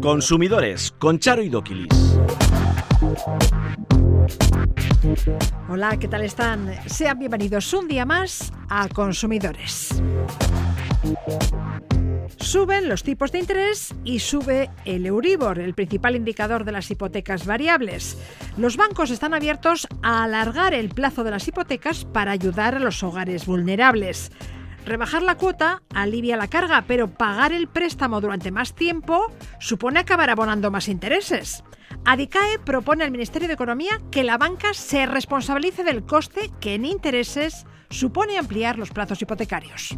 Consumidores con Charo y Doquilis. Hola, ¿qué tal están? Sean bienvenidos un día más a Consumidores. Suben los tipos de interés y sube el Euribor, el principal indicador de las hipotecas variables. Los bancos están abiertos a alargar el plazo de las hipotecas para ayudar a los hogares vulnerables. Rebajar la cuota alivia la carga, pero pagar el préstamo durante más tiempo supone acabar abonando más intereses. ADICAE propone al Ministerio de Economía que la banca se responsabilice del coste que en intereses supone ampliar los plazos hipotecarios.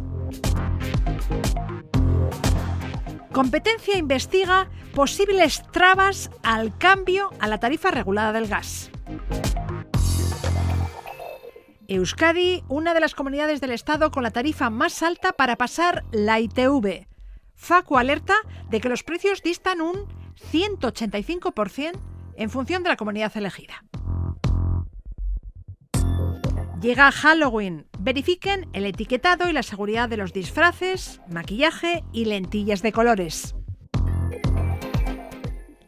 Competencia investiga posibles trabas al cambio a la tarifa regulada del gas. Euskadi, una de las comunidades del Estado con la tarifa más alta para pasar la ITV. Facu alerta de que los precios distan un 185% en función de la comunidad elegida. Llega Halloween. Verifiquen el etiquetado y la seguridad de los disfraces, maquillaje y lentillas de colores.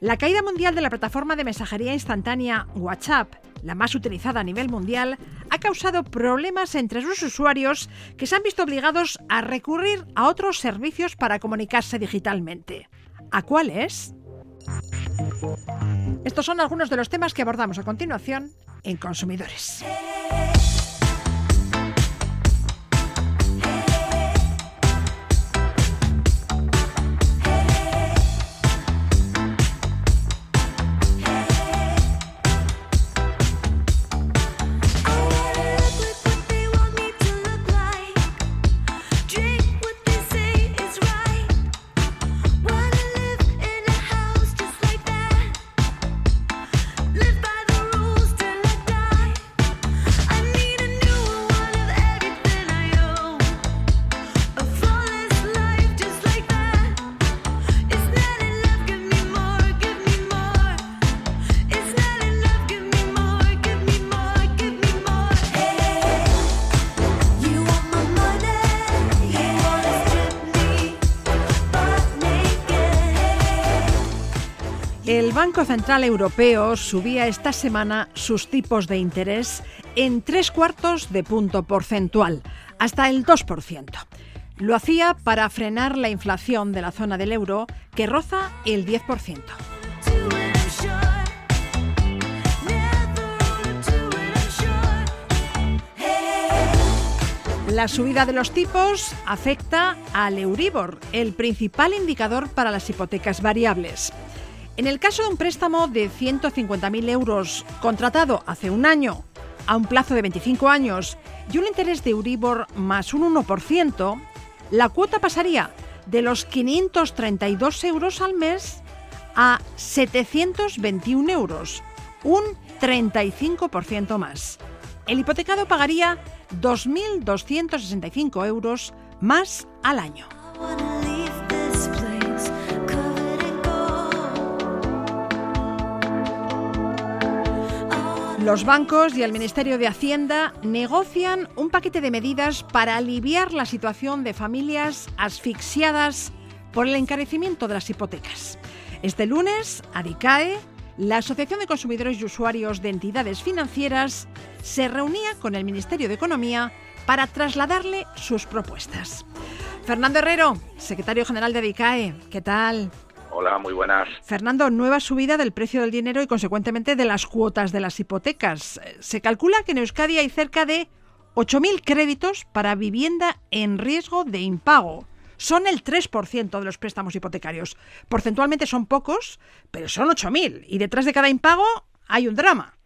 La caída mundial de la plataforma de mensajería instantánea WhatsApp la más utilizada a nivel mundial, ha causado problemas entre sus usuarios que se han visto obligados a recurrir a otros servicios para comunicarse digitalmente. ¿A cuáles? Estos son algunos de los temas que abordamos a continuación en Consumidores. Banco Central Europeo subía esta semana sus tipos de interés en tres cuartos de punto porcentual, hasta el 2%. Lo hacía para frenar la inflación de la zona del euro, que roza el 10%. La subida de los tipos afecta al Euribor, el principal indicador para las hipotecas variables. En el caso de un préstamo de 150.000 euros contratado hace un año a un plazo de 25 años y un interés de Euribor más un 1%, la cuota pasaría de los 532 euros al mes a 721 euros, un 35% más. El hipotecado pagaría 2.265 euros más al año. Los bancos y el Ministerio de Hacienda negocian un paquete de medidas para aliviar la situación de familias asfixiadas por el encarecimiento de las hipotecas. Este lunes, ADICAE, la Asociación de Consumidores y Usuarios de Entidades Financieras, se reunía con el Ministerio de Economía para trasladarle sus propuestas. Fernando Herrero, secretario general de ADICAE, ¿qué tal? Hola, muy buenas. Fernando, nueva subida del precio del dinero y consecuentemente de las cuotas de las hipotecas. Se calcula que en Euskadi hay cerca de 8.000 créditos para vivienda en riesgo de impago. Son el 3% de los préstamos hipotecarios. Porcentualmente son pocos, pero son 8.000 y detrás de cada impago hay un drama.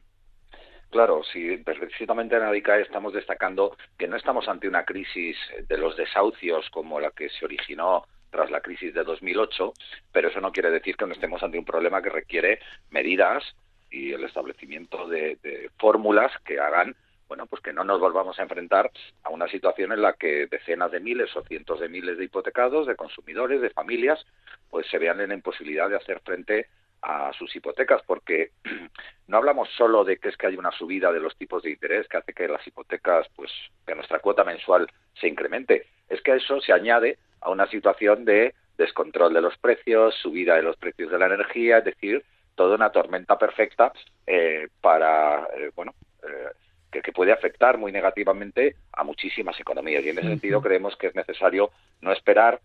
Claro, sí, precisamente en ADICAE estamos destacando que no estamos ante una crisis de los desahucios como la que se originó tras la crisis de 2008, pero eso no quiere decir que no estemos ante un problema que requiere medidas y el establecimiento de, fórmulas que hagan bueno, pues que no nos volvamos a enfrentar a una situación en la que decenas de miles o cientos de miles de hipotecados, de consumidores, de familias, pues se vean en la imposibilidad de hacer frente a sus hipotecas, porque no hablamos solo de que es que hay una subida de los tipos de interés que hace que las hipotecas, pues que nuestra cuota mensual se incremente, es que a eso se añade a una situación de descontrol de los precios, subida de los precios de la energía, es decir, toda una tormenta perfecta eh, para, eh, bueno, eh, que, que, puede afectar muy negativamente a muchísimas economías. Y en ese sentido creemos que es necesario no esperar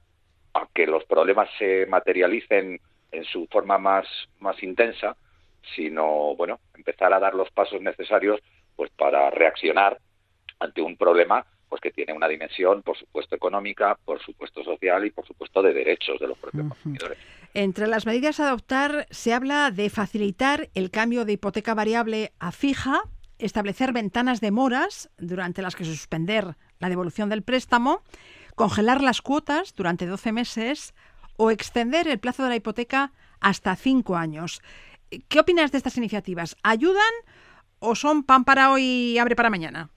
a que los problemas se materialicen en su forma más, más intensa, sino, bueno, empezar a dar los pasos necesarios pues para reaccionar ante un problema pues que tiene una dimensión, por supuesto, económica, por supuesto social y por supuesto de derechos de los propios consumidores. Entre las medidas a adoptar se habla de facilitar el cambio de hipoteca variable a fija, establecer ventanas de moras durante las que suspender la devolución del préstamo, congelar las cuotas durante 12 meses o extender el plazo de la hipoteca hasta 5 años. ¿Qué opinas de estas iniciativas? ¿Ayudan o son pan para hoy y hambre para mañana?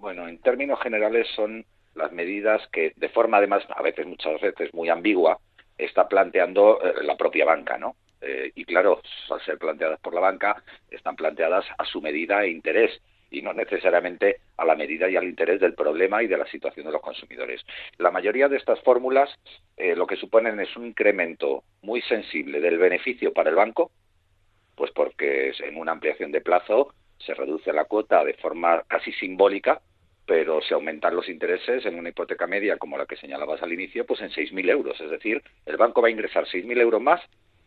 Bueno, en términos generales son las medidas que, de forma además, a veces, muchas veces muy ambigua, está planteando eh, la propia banca, ¿no? Eh, y claro, al ser planteadas por la banca, están planteadas a su medida e interés y no necesariamente a la medida y al interés del problema y de la situación de los consumidores. La mayoría de estas fórmulas eh, lo que suponen es un incremento muy sensible del beneficio para el banco, pues porque en una ampliación de plazo se reduce la cuota de forma casi simbólica pero si aumentan los intereses en una hipoteca media como la que señalabas al inicio, pues en 6.000 euros. Es decir, el banco va a ingresar 6.000 euros más,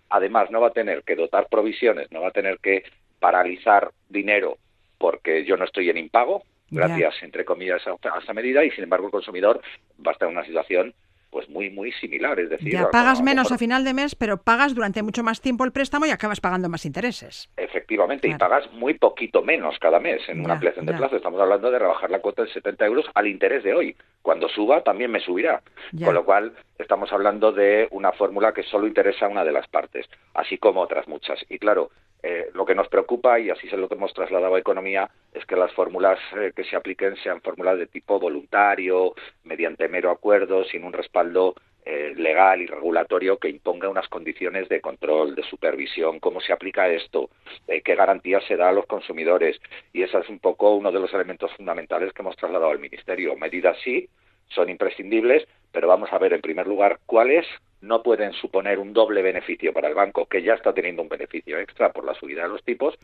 además no va a tener que dotar provisiones, no va a tener que paralizar dinero porque yo no estoy en impago, gracias, entre comillas, a, esa medida, y sin embargo el consumidor va a estar en una situación pues muy muy similar, es decir, ya pagas menos a final de mes, pero pagas durante mucho más tiempo el préstamo y acabas pagando más intereses. Efectivamente, y pagas muy poquito menos cada mes en una ampliación de plazo. Estamos hablando de rebajar la cuota de 70 euros al interés de hoy. Cuando suba también me subirá. Con lo cual estamos hablando de una fórmula que solo interesa a una de las partes, así como otras muchas. Y claro, eh, lo que nos preocupa, y así es lo hemos trasladado a Economía, es que las fórmulas eh, que se apliquen sean fórmulas de tipo voluntario, mediante mero acuerdo, sin un respaldo eh, legal y regulatorio que imponga unas condiciones de control, de supervisión, cómo se aplica esto, qué garantías se da a los consumidores. Y ese es un poco uno de los elementos fundamentales que hemos trasladado al Ministerio. Medidas sí, son imprescindibles, pero vamos a ver en primer lugar cuáles no pueden suponer un doble beneficio para el banco, que ya está teniendo un beneficio extra por la subida de los tipos,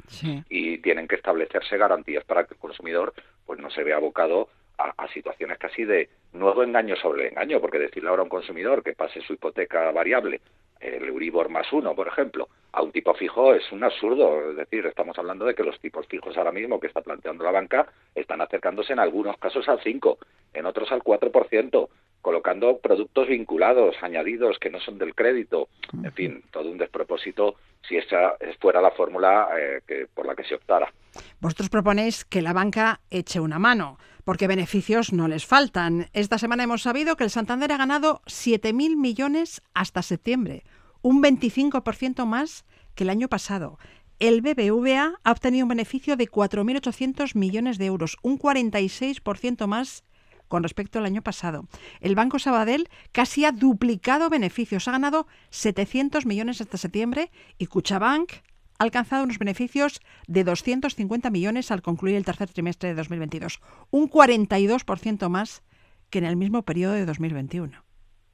y tienen que establecerse garantías para que el consumidor pues no se vea abocado a, situaciones casi de nuevo engaño sobre el engaño, porque decirle ahora a un consumidor que pase su hipoteca variable, el Euribor más uno, por ejemplo, a un tipo fijo es un absurdo. Es decir, estamos hablando de que los tipos fijos ahora mismo que está planteando la banca están acercándose en algunos casos al 5, en otros al 4% colocando productos vinculados, añadidos que no son del crédito, en fin, todo un despropósito si esa fuera la fórmula eh, que, por la que se optara. Vosotros proponéis que la banca eche una mano, porque beneficios no les faltan. Esta semana hemos sabido que el Santander ha ganado 7.000 millones hasta septiembre, un 25% más que el año pasado. El BBVA ha obtenido un beneficio de 4.800 millones de euros, un 46% más con respecto al año pasado. El Banco Sabadell casi ha duplicado beneficios, ha ganado 700 millones hasta septiembre y Cuchabank ha alcanzado unos beneficios de 250 millones al concluir el tercer trimestre de 2022, un 42% más que en el mismo periodo de 2021.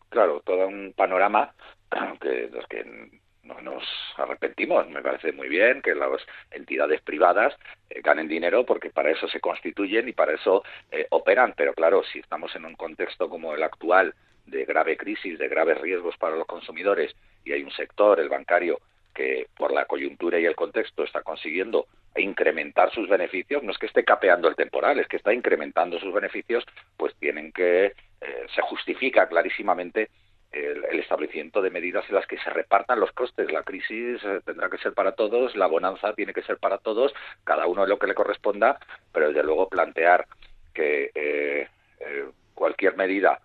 Claro, todo un panorama que los que no nos arrepentimos. Me parece muy bien que las entidades privadas eh, ganen dinero porque para eso se constituyen y para eso eh, operan. Pero claro, si estamos en un contexto como el actual de grave crisis, de graves riesgos para los consumidores y hay un sector, el bancario, que por la coyuntura y el contexto está consiguiendo incrementar sus beneficios, no es que esté capeando el temporal, es que está incrementando sus beneficios, pues tienen que, eh, se justifica clarísimamente el, establecimiento de medidas en las que se repartan los costes. La crisis eh, tendrá que ser para todos, la bonanza tiene que ser para todos, cada uno lo que le corresponda, pero desde luego plantear que eh, eh, cualquier medida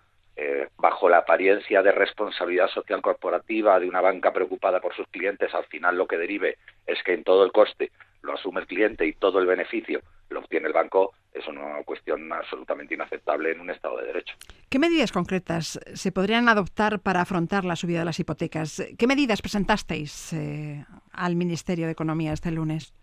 bajo la apariencia de responsabilidad social corporativa de una banca preocupada por sus clientes, al final lo que derive es que en todo el coste lo asume el cliente y todo el beneficio lo obtiene el banco, es una cuestión absolutamente inaceptable en un Estado de Derecho. ¿Qué medidas concretas se podrían adoptar para afrontar la subida de las hipotecas? ¿Qué medidas presentasteis eh, al Ministerio de Economía este lunes?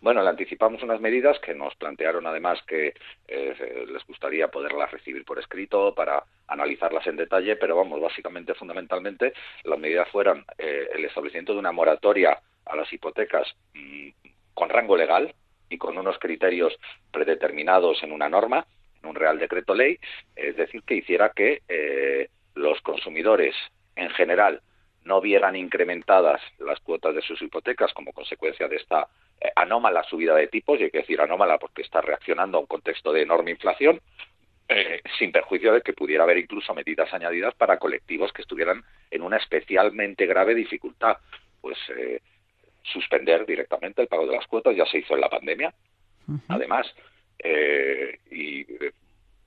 Bueno, le anticipamos unas medidas que nos plantearon además que eh, les gustaría poderlas recibir por escrito para analizarlas en detalle, pero vamos, básicamente, fundamentalmente, las medidas fueran eh, el establecimiento de una moratoria a las hipotecas mm, con rango legal y con unos criterios predeterminados en una norma, en un Real Decreto Ley, es decir, que hiciera que eh, los consumidores en general no vieran incrementadas las cuotas de sus hipotecas como consecuencia de esta eh, anómala subida de tipos, y hay que decir anómala porque está reaccionando a un contexto de enorme inflación, eh, sin perjuicio de que pudiera haber incluso medidas añadidas para colectivos que estuvieran en una especialmente grave dificultad. Pues eh, suspender directamente el pago de las cuotas, ya se hizo en la pandemia, además, y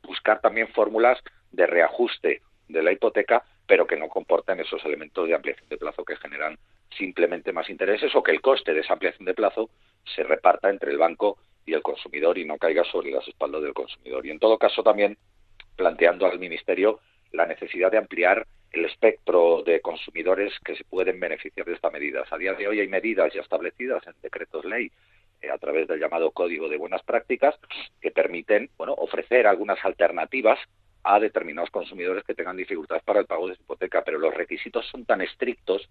buscar también fórmulas de reajuste de la hipoteca pero que no comporten esos elementos de ampliación de plazo que generan simplemente más intereses o que el coste de esa ampliación de plazo se reparta entre el banco y el consumidor y no caiga sobre las espaldas del consumidor. Y en todo caso también planteando al Ministerio la necesidad de ampliar el espectro de consumidores que se pueden beneficiar de esta medida. A día de hoy hay medidas ya establecidas en decretos ley eh, a través del llamado Código de Buenas Prácticas que permiten bueno, ofrecer algunas alternativas a determinados consumidores que tengan dificultades para el pago de su hipoteca, pero los requisitos son tan estrictos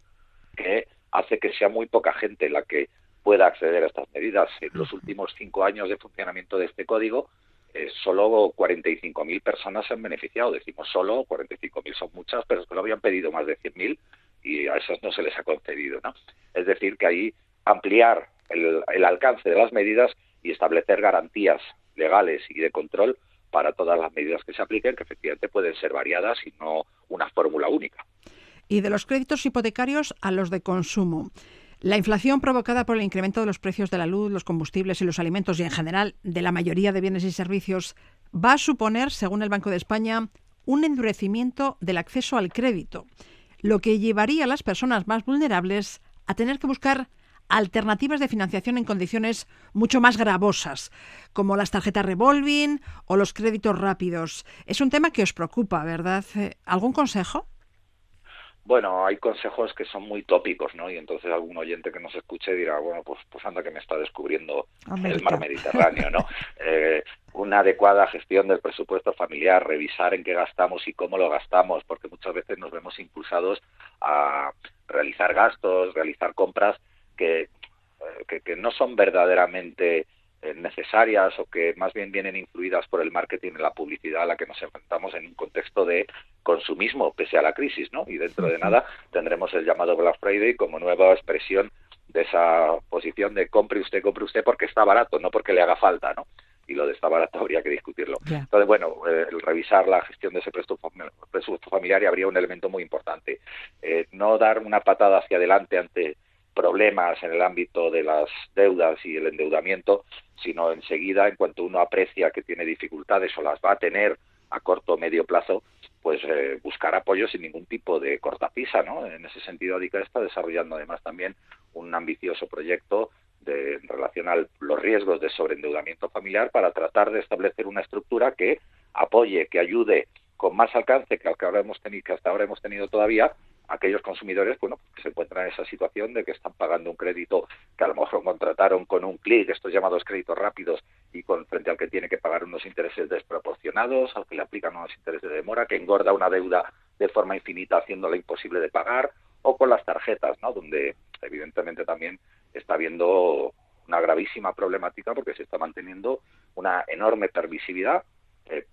que hace que sea muy poca gente la que pueda acceder a estas medidas. En los últimos cinco años de funcionamiento de este código, eh, solo 45.000 personas se han beneficiado. Decimos solo, 45.000 son muchas, pero es que lo habían pedido más de 100.000 y a esas no se les ha concedido. ¿no? Es decir, que ahí ampliar el alcance de las medidas y establecer garantías legales y de control para todas las medidas que se apliquen, que efectivamente pueden ser variadas y no una fórmula única. Y de los créditos hipotecarios a los de consumo. La inflación provocada por el incremento de los precios de la luz, los combustibles y los alimentos y en general de la mayoría de bienes y servicios va a suponer, según el Banco de España, un endurecimiento del acceso al crédito, lo que llevaría a las personas más vulnerables a tener que buscar alternativas de financiación en condiciones mucho más gravosas, como las tarjetas revolving o los créditos rápidos. Es un tema que os preocupa, ¿verdad? Eh, ¿Algún consejo? Bueno, hay consejos que son muy tópicos, ¿no? Y entonces algún oyente que nos escuche dirá, bueno, pues, pues anda que me está descubriendo el mar Mediterráneo, ¿no? Eh, una adecuada gestión del presupuesto familiar, revisar en qué gastamos y cómo lo gastamos, porque muchas veces nos vemos impulsados a realizar gastos, realizar compras eh, que, que, no son verdaderamente necesarias o que más bien vienen influidas por el marketing y la publicidad a la que nos enfrentamos en un contexto de consumismo pese a la crisis, ¿no? Y dentro de nada tendremos el llamado Black Friday como nueva expresión de esa posición de compre usted, compre usted porque está barato, no porque le haga falta, ¿no? Y lo de está barato habría que discutirlo. Entonces, bueno, eh, el revisar la gestión de ese presupuesto familiar habría un elemento muy importante. no dar una patada hacia adelante ante problemas en el ámbito de las deudas y el endeudamiento, sino enseguida, en cuanto uno aprecia que tiene dificultades o las va a tener a corto o medio plazo, pues eh, buscar apoyo sin ningún tipo de cortapisa, ¿no? En ese sentido, ADICA está desarrollando además también un ambicioso proyecto de, en relación a los riesgos de sobreendeudamiento familiar para tratar de establecer una estructura que apoye, que ayude con más alcance que, que, ahora hemos tenido, que hasta ahora hemos tenido todavía aquellos consumidores bueno, que se encuentran en esa situación de que están pagando un crédito que a lo mejor contrataron con un clic, estos llamados créditos rápidos, y con frente al que tiene que pagar unos intereses desproporcionados, al que le aplican unos intereses de demora, que engorda una deuda de forma infinita haciéndola imposible de pagar, o con las tarjetas, ¿no? donde evidentemente también está habiendo una gravísima problemática porque se está manteniendo una enorme permisividad eh,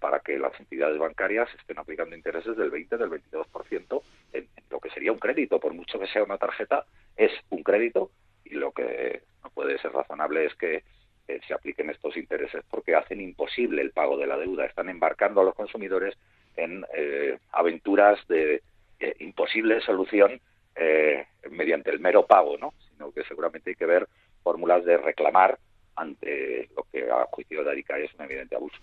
para que las entidades bancarias estén aplicando intereses del 20, del 22% en, en lo que sería un crédito, por mucho que sea una tarjeta, es un crédito y lo que no puede ser razonable es que eh, se apliquen estos intereses porque hacen imposible el pago de la deuda, están embarcando a los consumidores en eh, aventuras de eh, imposible solución mediante el mero pago, ¿no? sino que seguramente hay que ver fórmulas de reclamar ante lo que a juicio de Arica es un evidente abuso.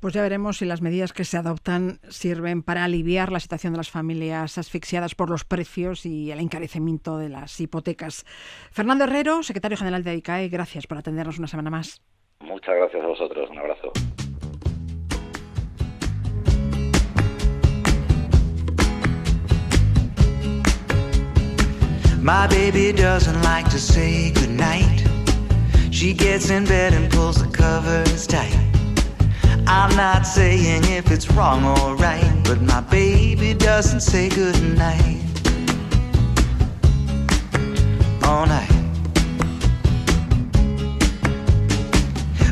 Pues ya veremos si las medidas que se adoptan sirven para aliviar la situación de las familias asfixiadas por los precios y el encarecimiento de las hipotecas. Fernando Herrero, secretario general de ICAE, gracias por atendernos una semana más. Muchas gracias a vosotros. Un abrazo. My baby doesn't like to say goodnight. She gets in bed and pulls the covers tight. I'm not saying if it's wrong or right, but my baby doesn't say goodnight. All night.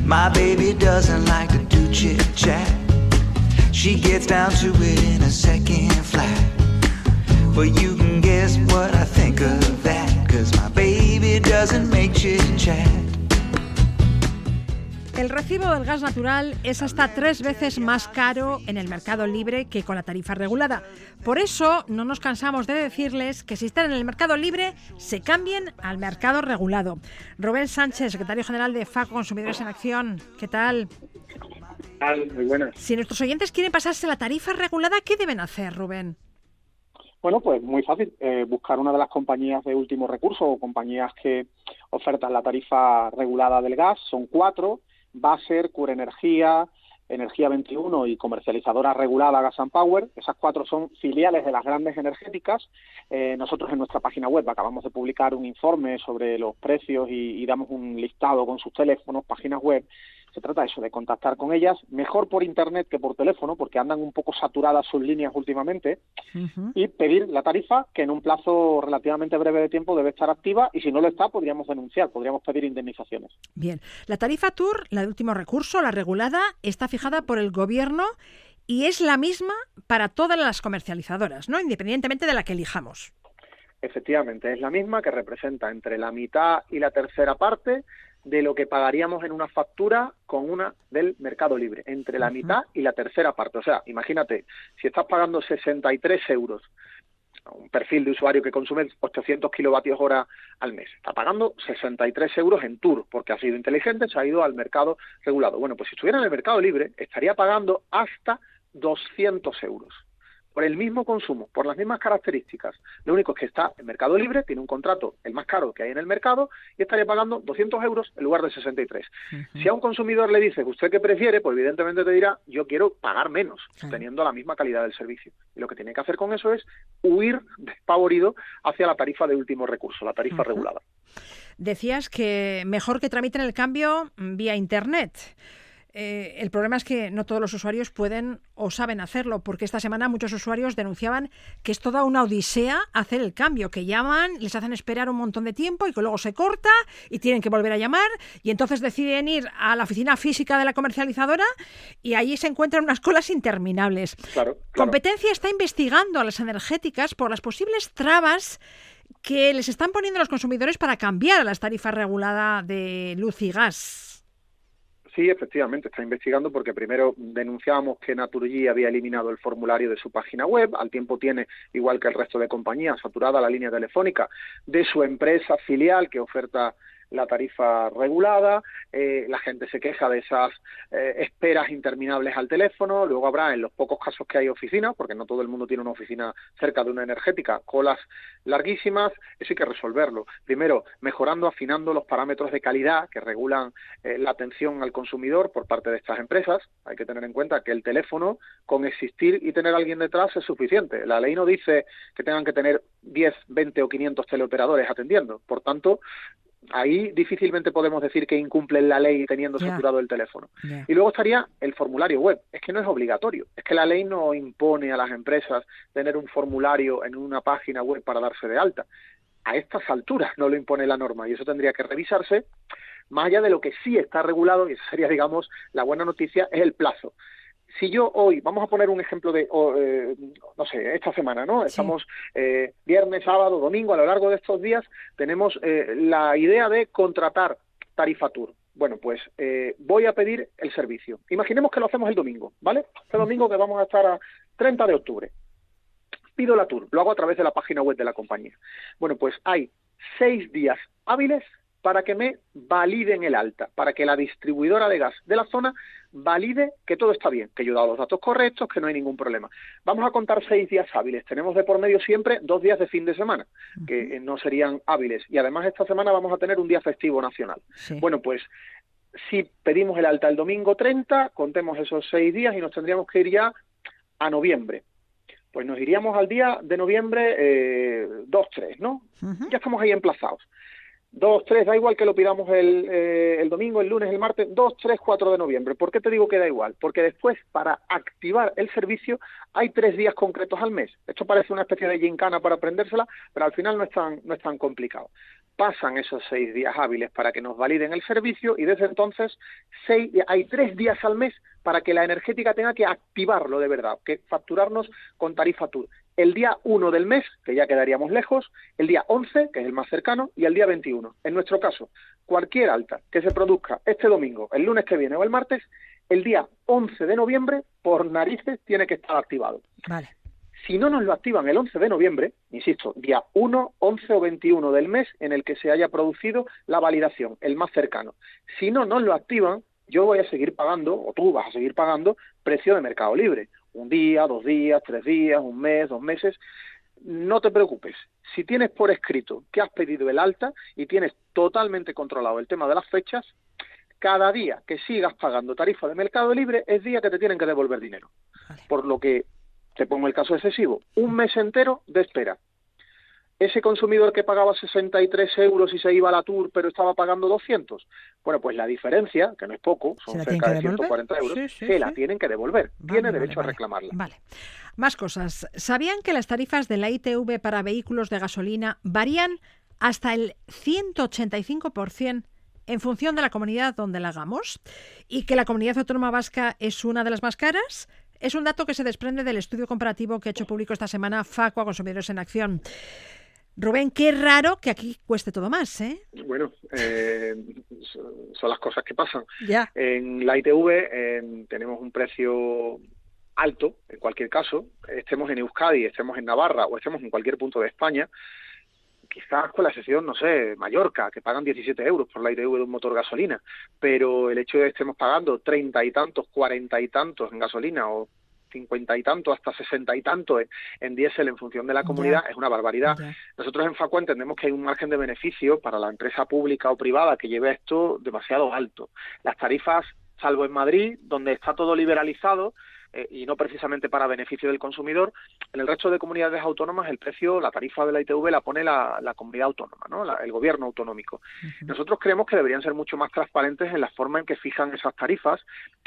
My baby doesn't like to do chit chat. She gets down to it in a second flat. But you can guess what I think of that. Cause my baby doesn't make chit chat. El recibo del gas natural es hasta tres veces más caro en el mercado libre que con la tarifa regulada. Por eso no nos cansamos de decirles que si están en el mercado libre, se cambien al mercado regulado. Rubén Sánchez, secretario general de FACO Consumidores en Acción, ¿qué tal? Muy buenas. Si nuestros oyentes quieren pasarse la tarifa regulada, ¿qué deben hacer, Rubén? Bueno, pues muy fácil. Eh, buscar una de las compañías de último recurso o compañías que ofertan la tarifa regulada del gas. Son cuatro va a ser Cura Energía, Energía 21 y comercializadora regulada Gas and Power. Esas cuatro son filiales de las grandes energéticas. Eh, nosotros en nuestra página web acabamos de publicar un informe sobre los precios y damos un listado con sus teléfonos, páginas web se trata de eso, de contactar con ellas, mejor por internet que por teléfono, porque andan un poco saturadas sus líneas últimamente, y pedir la tarifa, que en un plazo relativamente breve de tiempo debe estar activa, y si no lo está, podríamos denunciar, podríamos pedir indemnizaciones. Bien, la tarifa TUR, la de último recurso, la regulada, está fijada por el Gobierno y es la misma para todas las comercializadoras, ¿no? Independientemente de la que elijamos. Efectivamente, es la misma que representa entre la mitad y la tercera parte de lo que pagaríamos en una factura con una del mercado libre, entre la mitad y la tercera parte. O sea, imagínate, si estás pagando 63 euros un perfil de usuario que consume 800 kilovatios hora al mes. Está pagando 63 euros en tour, porque ha sido inteligente, se ha ido al mercado regulado. Bueno, pues si estuviera en el mercado libre, estaría pagando hasta 200 euros por el mismo consumo, por las mismas características. Lo único es que está en mercado libre, tiene un contrato el más caro que hay en el mercado y estaría pagando 200 euros en lugar de 63. Si a un consumidor le dices, ¿usted qué prefiere? Pues evidentemente te dirá, yo quiero pagar menos, teniendo la misma calidad del servicio. Y lo que tiene que hacer con eso es huir despavorido hacia la tarifa de último recurso, la tarifa regulada. Decías que mejor que tramiten el cambio vía Internet. Eh, el problema es que no todos los usuarios pueden o saben hacerlo, porque esta semana muchos usuarios denunciaban que es toda una odisea hacer el cambio, que llaman, les hacen esperar un montón de tiempo y que luego se corta y tienen que volver a llamar y entonces deciden ir a la oficina física de la comercializadora y allí se encuentran unas colas interminables. Competencia está investigando a las energéticas por las posibles trabas que les están poniendo los consumidores para cambiar a las tarifas reguladas de luz y gas. Sí, efectivamente, está investigando porque primero denunciábamos que Naturgy había eliminado el formulario de su página web, al tiempo tiene, igual que el resto de compañías, saturada la línea telefónica de su empresa filial que oferta la tarifa regulada, eh, la gente se queja de esas eh, esperas interminables al teléfono, luego habrá en los pocos casos que hay oficinas, porque no todo el mundo tiene una oficina cerca de una energética, colas larguísimas, eso hay que resolverlo. Primero, mejorando, afinando los parámetros de calidad que regulan eh, la atención al consumidor por parte de estas empresas. Hay que tener en cuenta que el teléfono, con existir y tener a alguien detrás, es suficiente. La ley no dice que tengan que tener 10, 20 o 500 teleoperadores atendiendo. Por tanto, ahí difícilmente podemos decir que incumplen la ley teniendo saturado el teléfono. Y luego estaría el formulario web. Es que no es obligatorio. Es que la ley no impone a las empresas tener un formulario en una página web para darse de alta. A estas alturas no lo impone la norma y eso tendría que revisarse. Más allá de lo que sí está regulado, y esa sería, digamos, la buena noticia, es el plazo si yo hoy, vamos a poner un ejemplo de, eh, no sé, esta semana, ¿no? Estamos eh, viernes, sábado, domingo, a lo largo de estos días tenemos eh, la idea de contratar Tarifa Tour. Bueno, pues voy a pedir el servicio. Imaginemos que lo hacemos el domingo, ¿vale? Este domingo que vamos a estar a 30 de octubre. Pido la tour, lo hago a través de la página web de la compañía. Bueno, pues hay seis días hábiles para que me validen el alta, para que la distribuidora de gas de la zona valide que todo está bien, que yo he dado los datos correctos, que no hay ningún problema. Vamos a contar seis días hábiles. Tenemos de por medio siempre dos días de fin de semana, que no serían hábiles. Y además esta semana vamos a tener un día festivo nacional. Bueno, pues si pedimos el alta el domingo 30, contemos esos seis días y nos tendríamos que ir ya a noviembre. Pues nos iríamos al día de noviembre eh, 2-3, ¿no? Ya estamos ahí emplazados 2, 3, da igual que lo pidamos el, eh, domingo, el lunes, el martes, 2, 3, 4 de noviembre. ¿Por qué te digo que da igual? Porque después, para activar el servicio, hay tres días concretos al mes. Esto parece una especie de gincana para aprendérsela, pero al final no es tan, no es tan complicado pasan esos seis días hábiles para que nos validen el servicio y desde entonces seis, hay tres días al mes para que la energética tenga que activarlo de verdad, que facturarnos con tarifa TUR. El día 1 del mes, que ya quedaríamos lejos, el día 11, que es el más cercano, y el día 21. En nuestro caso, cualquier alta que se produzca este domingo, el lunes que viene o el martes, el día 11 de noviembre, por narices, tiene que estar activado. Vale. Si no nos lo activan el 11 de noviembre, insisto, día 1, 11 o 21 del mes en el que se haya producido la validación, el más cercano. Si no nos lo activan, yo voy a seguir pagando, o tú vas a seguir pagando, precio de mercado libre. Un día, dos días, tres días, un mes, dos meses. No te preocupes. Si tienes por escrito que has pedido el alta y tienes totalmente controlado el tema de las fechas, cada día que sigas pagando tarifa de mercado libre es día que te tienen que devolver dinero. Por lo que te pongo el caso excesivo, un mes entero de espera. Ese consumidor que pagaba 63 euros y se iba a la Tour, pero estaba pagando 200, bueno, pues la diferencia, que no es poco, son cerca de 140 euros, se la tienen que devolver. Tiene derecho a reclamarla. Vale. Más cosas. ¿Sabían que las tarifas de la ITV para vehículos de gasolina varían hasta el 185%? en función de la comunidad donde la hagamos y que la comunidad autónoma vasca es una de las más caras, es un dato que se desprende del estudio comparativo que ha hecho público esta semana Facua Consumidores en Acción. Rubén, qué raro que aquí cueste todo más, ¿eh? Bueno, eh, son las cosas que pasan. Ya. En la ITV tenemos un precio alto, en cualquier caso, estemos en Euskadi, estemos en Navarra o estemos en cualquier punto de España, quizás con la excepción, no sé, Mallorca, que pagan 17 euros por la ITV de un motor gasolina, pero el hecho de que estemos pagando treinta y tantos, cuarenta y tantos en gasolina o cincuenta y tantos, hasta sesenta y tantos en, diésel en función de la comunidad es una barbaridad. Nosotros en Facua entendemos que hay un margen de beneficio para la empresa pública o privada que lleve esto demasiado alto. Las tarifas, salvo en Madrid, donde está todo liberalizado, eh, y no precisamente para beneficio del consumidor. En el resto de comunidades autónomas el precio, la tarifa de la ITV la pone la, comunidad autónoma, ¿no? el gobierno autonómico. Nosotros creemos que deberían ser mucho más transparentes en la forma en que fijan esas tarifas,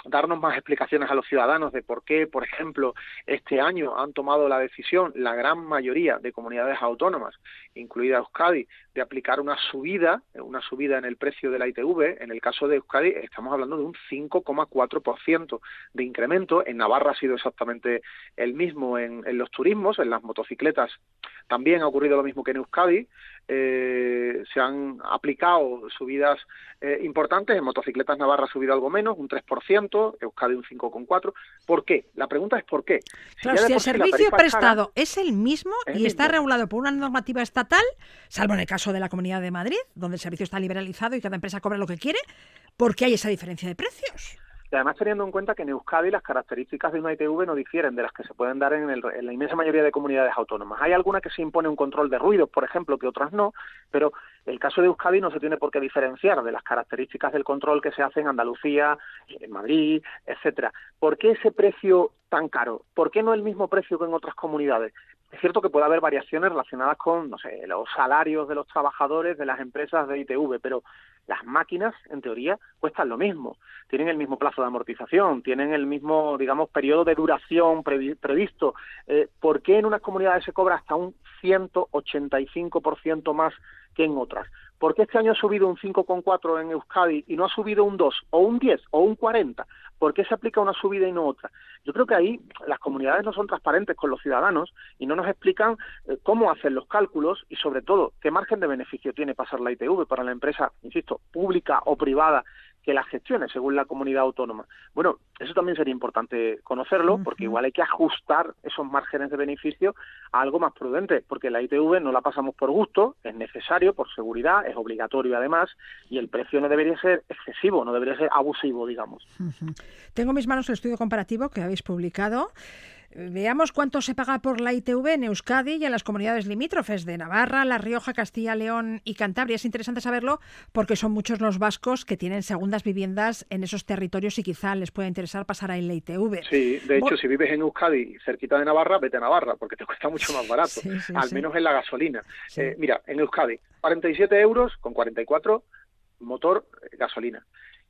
darnos más explicaciones a los ciudadanos de por qué, por ejemplo, este año han tomado la decisión la gran mayoría de comunidades autónomas, incluida Euskadi, de aplicar una subida, una subida en el precio de la ITV. En el caso de Euskadi estamos hablando de un 5,4% de incremento. En Navarra ha sido exactamente el mismo en, los turismos, en las motocicletas también ha ocurrido lo mismo que en Euskadi. Eh, se han aplicado subidas eh, importantes, en motocicletas Navarra ha subido algo menos, un 3%, Euskadi un 5,4%. ¿Por qué? La pregunta es ¿por qué? Si, si el servicio prestado es el mismo y está regulado por una normativa estatal, salvo en el caso de la Comunidad de Madrid, donde el servicio está liberalizado y cada empresa cobra lo que quiere, ¿por qué hay esa diferencia de precios? Y además teniendo en cuenta que en Euskadi las características de una ITV no difieren de las que se pueden dar en, la inmensa mayoría de comunidades autónomas. Hay algunas que se impone un control de ruidos, por ejemplo, que otras no, pero el caso de Euskadi no se tiene por qué diferenciar de las características del control que se hace en Andalucía, en Madrid, etcétera. ¿Por qué ese precio tan caro? ¿Por qué no el mismo precio que en otras comunidades? Es cierto que puede haber variaciones relacionadas con, no sé, los salarios de los trabajadores de las empresas de ITV, pero las máquinas, en teoría, cuestan lo mismo. Tienen el mismo plazo de amortización, tienen el mismo, digamos, periodo de duración previsto. Eh, ¿Por qué en unas comunidades se cobra hasta un 185% más que en otras? ¿Por qué este año ha subido un 5,4 en Euskadi y no ha subido un 2 o un 10 o un 40? ¿Por qué se aplica una subida y no otra? Yo creo que ahí las comunidades no son transparentes con los ciudadanos y no nos explican eh, cómo hacen los cálculos y sobre todo qué margen de beneficio tiene pasar la ITV para la empresa, insisto, pública o privada que la gestione según la comunidad autónoma. Bueno, eso también sería importante conocerlo, porque igual hay que ajustar esos márgenes de beneficio a algo más prudente, porque la ITV no la pasamos por gusto, es necesario, por seguridad, es obligatorio además, y el precio no debería ser excesivo, no debería ser abusivo, digamos. Tengo en mis manos el estudio comparativo que habéis publicado Veamos cuánto se paga por la ITV en Euskadi y en las comunidades limítrofes de Navarra, La Rioja, Castilla, León y Cantabria. Es interesante saberlo porque son muchos los vascos que tienen segundas viviendas en esos territorios y quizá les pueda interesar pasar a la ITV. Sí, de hecho, si vives en Euskadi, cerquita de Navarra, vete a Navarra porque te cuesta mucho más barato, al menos en la gasolina. Eh, mira, en Euskadi, 47 euros con 44 motor eh, gasolina.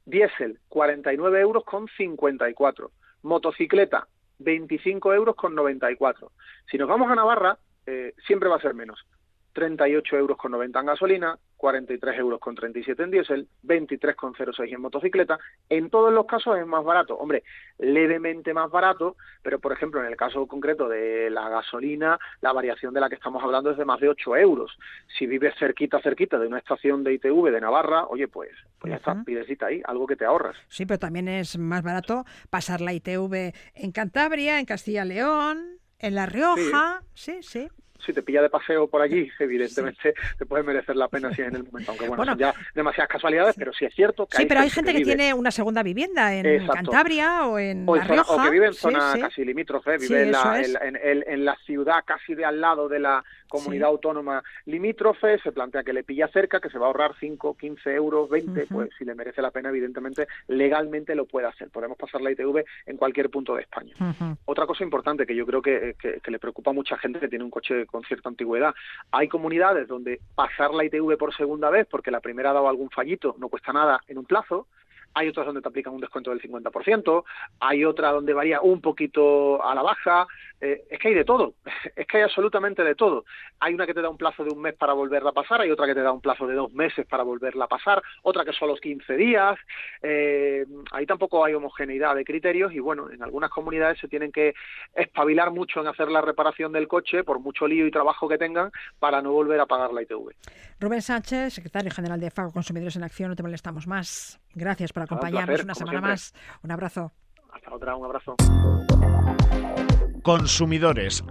Diésel, 49 euros con 54. Motocicleta, 25 euros con 94. Si nos vamos a Navarra, eh, siempre va a ser menos. 38 euros con 90 en gasolina, 43 euros con 37 en diésel, 23 con 06 en motocicleta. En todos los casos es más barato. Hombre, levemente más barato, pero por ejemplo en el caso concreto de la gasolina, la variación de la que estamos hablando es de más de 8 euros. Si vives cerquita, cerquita de una estación de ITV de Navarra, oye, pues, pues ya está, pidecita ahí, algo que te ahorras. Sí, pero también es más barato pasar la ITV en Cantabria, en Castilla-León, en La Rioja. sí. sí si te pilla de paseo por allí, evidentemente te puede merecer la pena si es en el momento. Aunque bueno, son ya demasiadas casualidades, pero sí es cierto que Sí, pero hay gente que, tiene una segunda vivienda en Cantabria o en La Rioja. O que vive en zona casi limítrofe, vive en la, en, la ciudad casi de al lado de la comunidad autónoma limítrofe, se plantea que le pilla cerca, que se va a ahorrar 5, 15 euros, 20, pues si le merece la pena, evidentemente, legalmente lo puede hacer. Podemos pasar la ITV en cualquier punto de España. Otra cosa importante que yo creo que, que, le preocupa a mucha gente que tiene un coche con cierta antigüedad, hay comunidades donde pasar la ITV por segunda vez, porque la primera ha dado algún fallito, no cuesta nada en un plazo, hay otras donde te aplican un descuento del 50%, hay otra donde varía un poquito a la baja, eh, es que hay de todo, es que hay absolutamente de todo. Hay una que te da un plazo de un mes para volverla a pasar, hay otra que te da un plazo de dos meses para volverla a pasar, otra que son los 15 días, eh, ahí tampoco hay homogeneidad de criterios y bueno, en algunas comunidades se tienen que espabilar mucho en hacer la reparación del coche, por mucho lío y trabajo que tengan, para no volver a pagar la ITV. Rubén Sánchez, secretario general de FAGO Consumidores en Acción, no te molestamos más. Gracias por acompañarnos una semana más. Un abrazo. Hasta otra, un abrazo. Consumidores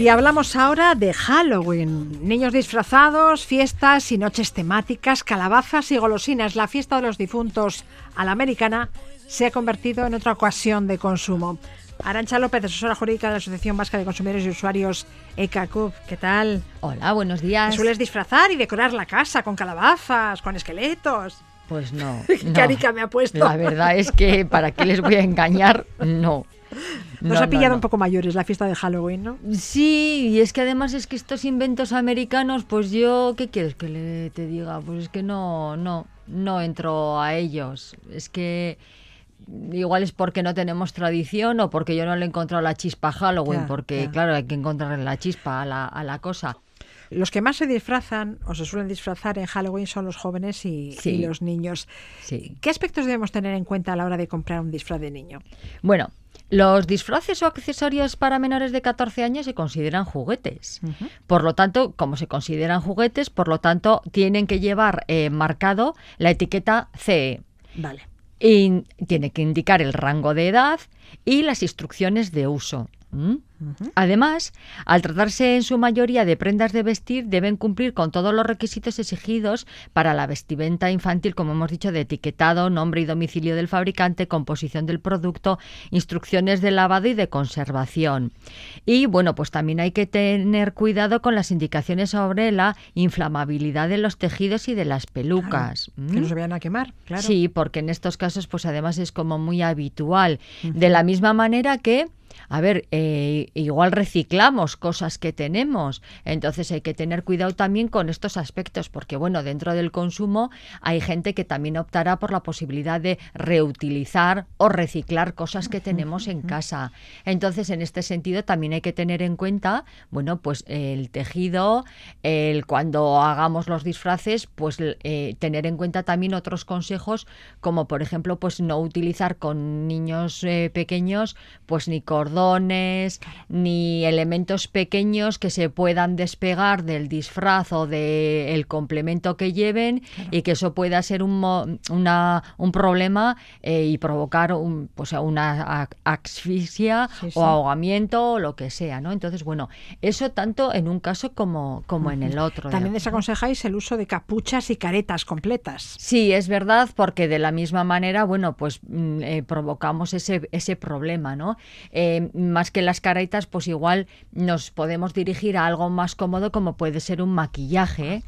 Y hablamos ahora de Halloween. Niños disfrazados, fiestas y noches temáticas, calabazas y golosinas. La fiesta de los difuntos a la americana se ha convertido en otra ocasión de consumo. Arancha López, asesora jurídica de la Asociación Vasca de Consumidores y Usuarios ECACUB. ¿Qué tal? Hola, buenos días. sueles disfrazar y decorar la casa con calabazas, con esqueletos? Pues no. Carica me ha puesto. La verdad es que, ¿para qué les voy a engañar? No. Nos ha pillado un poco mayores la fiesta de Halloween, ¿no? Sí, y es que además es que estos inventos americanos, pues yo, ¿qué quieres que le, te diga? Pues es que no, no, no entro a ellos. Es que igual es porque no tenemos tradición o porque yo no le he encontrado la chispa a Halloween, porque claro, hay que encontrarle la chispa a la, a la cosa. Los que más se disfrazan o se suelen disfrazar en Halloween son los jóvenes y, los niños. ¿Qué aspectos debemos tener en cuenta a la hora de comprar un disfraz de niño? Bueno, los disfraces o accesorios para menores de 14 años se consideran juguetes. Por lo tanto, como se consideran juguetes, por lo tanto, tienen que llevar eh, marcado la etiqueta CE. Vale. Y tiene que indicar el rango de edad y las instrucciones de uso. Además, al tratarse en su mayoría de prendas de vestir, deben cumplir con todos los requisitos exigidos para la vestimenta infantil, como hemos dicho, de etiquetado, nombre y domicilio del fabricante, composición del producto, instrucciones de lavado y de conservación. Y bueno, pues también hay que tener cuidado con las indicaciones sobre la inflamabilidad de los tejidos y de las pelucas. Que no se vayan a quemar, claro. Sí, porque en estos casos, pues además es como muy habitual. De la misma manera que a ver, eh, igual reciclamos cosas que tenemos, entonces hay que tener cuidado también con estos aspectos, porque bueno, dentro del consumo hay gente que también optará por la posibilidad de reutilizar o reciclar cosas que tenemos en casa. Entonces, en este sentido, también hay que tener en cuenta, bueno, pues el tejido, el cuando hagamos los disfraces, pues eh, tener en cuenta también otros consejos, como por ejemplo, pues no utilizar con niños eh, pequeños, pues ni con cordones, ni elementos pequeños que se puedan despegar del disfraz o del complemento que lleven y que eso pueda ser un, una, un problema eh, y provocar un, pues, una asfixia Sí, sí. o ahogamiento o lo que sea, ¿no? Entonces, bueno, eso tanto en un caso como, como en el otro. ¿de También desaconsejáis el uso de capuchas y caretas completas. Sí, es verdad, porque de la misma manera, bueno, pues mm, eh, provocamos ese, ese problema, ¿no? Eh, más que las caretas, pues igual nos podemos dirigir a algo más cómodo como puede ser un maquillaje,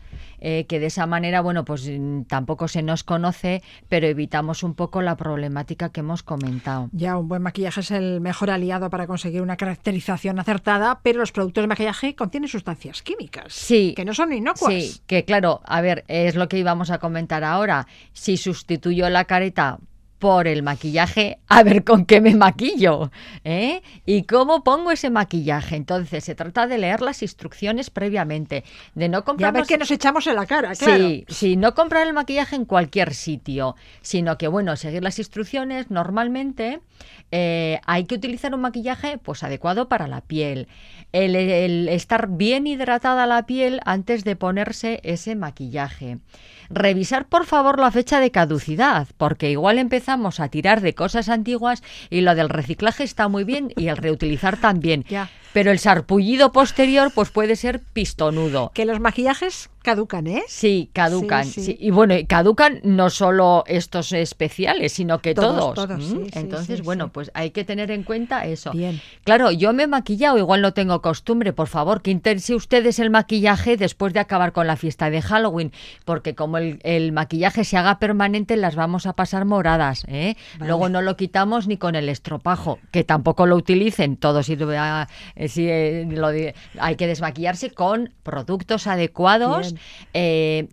eh, que de esa manera, bueno, pues mm, tampoco se nos conoce, pero evitamos un poco la problemática que hemos comentado. Ya, un buen maquillaje es el mejor aliado para conseguir una caracterización acertada, pero los productos de maquillaje contienen sustancias químicas. Sí. Que no son inocuas. Sí, que claro, a ver, es lo que íbamos a comentar ahora. Si sustituyo la careta por el maquillaje, a ver con qué me maquillo, ¿eh? Y cómo pongo ese maquillaje. Entonces, se trata de leer las instrucciones previamente, de no Y a comprar ver qué nos echamos en la cara, claro. Sí, sí, no comprar el maquillaje en cualquier sitio, sino que, bueno, seguir las instrucciones normalmente. eh, hay que utilizar un maquillaje pues adecuado para la piel. El, el estar bien hidratada la piel antes de ponerse ese maquillaje. Revisar, por favor, la fecha de caducidad, porque igual empezamos a tirar de cosas antiguas y lo del reciclaje está muy bien y el reutilizar también. Pero el sarpullido posterior pues puede ser pistonudo. Que los maquillajes caducan, ¿eh? Sí, caducan. Sí, sí. sí. Y bueno, y caducan no solo estos especiales, sino que Todos, todos. todos, ¿m? sí, sí, Entonces, bueno, pues hay que tener en cuenta eso. Bien. Claro, yo me he maquillado, igual no tengo costumbre, por favor, que intense ustedes el maquillaje después de acabar con la fiesta de Halloween, porque como el, el maquillaje se haga permanente, las vamos a pasar moradas, ¿eh? Vale. Luego no lo quitamos ni con el estropajo, que tampoco lo utilicen, todo sirve a- sí, eh, lo de- hay que desmaquillarse con productos adecuados eh,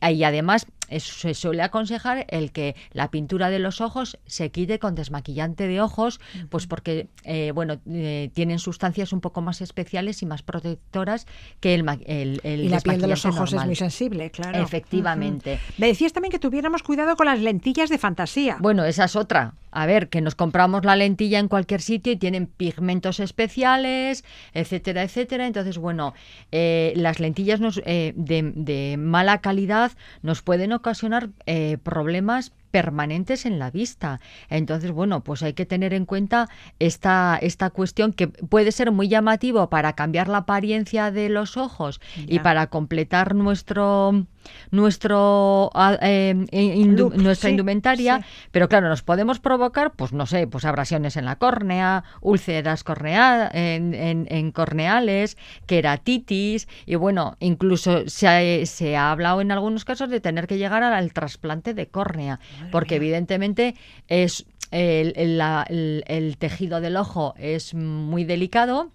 eh, y además se suele aconsejar el que la pintura de los ojos se quite con desmaquillante de ojos, pues porque eh, bueno eh, tienen sustancias un poco más especiales y más protectoras que el, el, el Y la piel de los ojos es muy sensible, claro. Efectivamente. Me decías también que tuviéramos cuidado con las lentillas de fantasía. Bueno, esa es otra. A ver, que nos compramos la lentilla en cualquier sitio y tienen pigmentos especiales, etcétera, etcétera. Entonces, bueno, eh, las lentillas nos, eh, de, mala calidad nos pueden ocasionar eh, problemas permanentes en la vista. Entonces, bueno, pues hay que tener en cuenta esta, esta cuestión que puede ser muy llamativo para cambiar la apariencia de los ojos y para completar nuestro nuestro ah, eh, indu- Look, nuestra sí, indumentaria, sí. pero claro, nos podemos provocar, pues no sé, pues abrasiones en la córnea, úlceras cornea, en, en- en corneales, queratitis, y bueno, incluso se ha, se ha hablado en algunos casos de tener que llegar al, al trasplante de córnea, porque evidentemente es el, el- la- el- el tejido del ojo es muy delicado.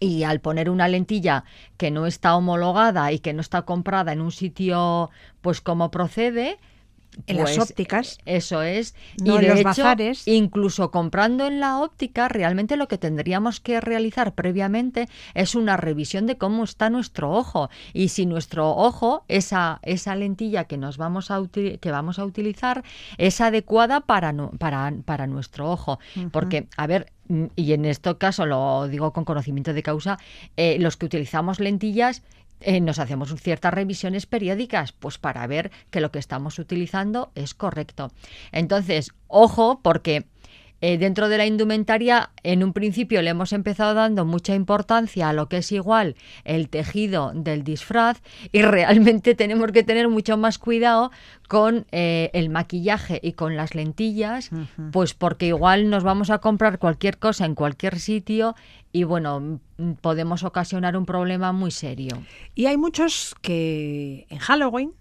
Y al poner una lentilla que no está homologada y que no está comprada en un sitio, pues como procede, En las pues, ópticas. Eso es. No y en de los hecho, bazares. incluso comprando en la óptica, realmente lo que tendríamos que realizar previamente es una revisión de cómo está nuestro ojo. Y si nuestro ojo, esa, esa lentilla que nos vamos a que vamos a utilizar, es adecuada para, para, para nuestro ojo. Porque, a ver, mm, y en este caso lo digo con conocimiento de causa, eh, los que utilizamos lentillas eh, nos hacemos ciertas revisiones periódicas, pues para ver que lo que estamos utilizando es correcto. Entonces, ojo, porque eh, dentro de la indumentaria, en un principio le hemos empezado dando mucha importancia a lo que es igual el tejido del disfraz y realmente tenemos que tener mucho más cuidado con eh, el maquillaje y con las lentillas, pues porque igual nos vamos a comprar cualquier cosa en cualquier sitio y bueno, mm, podemos ocasionar un problema muy serio. Y hay muchos que en Halloween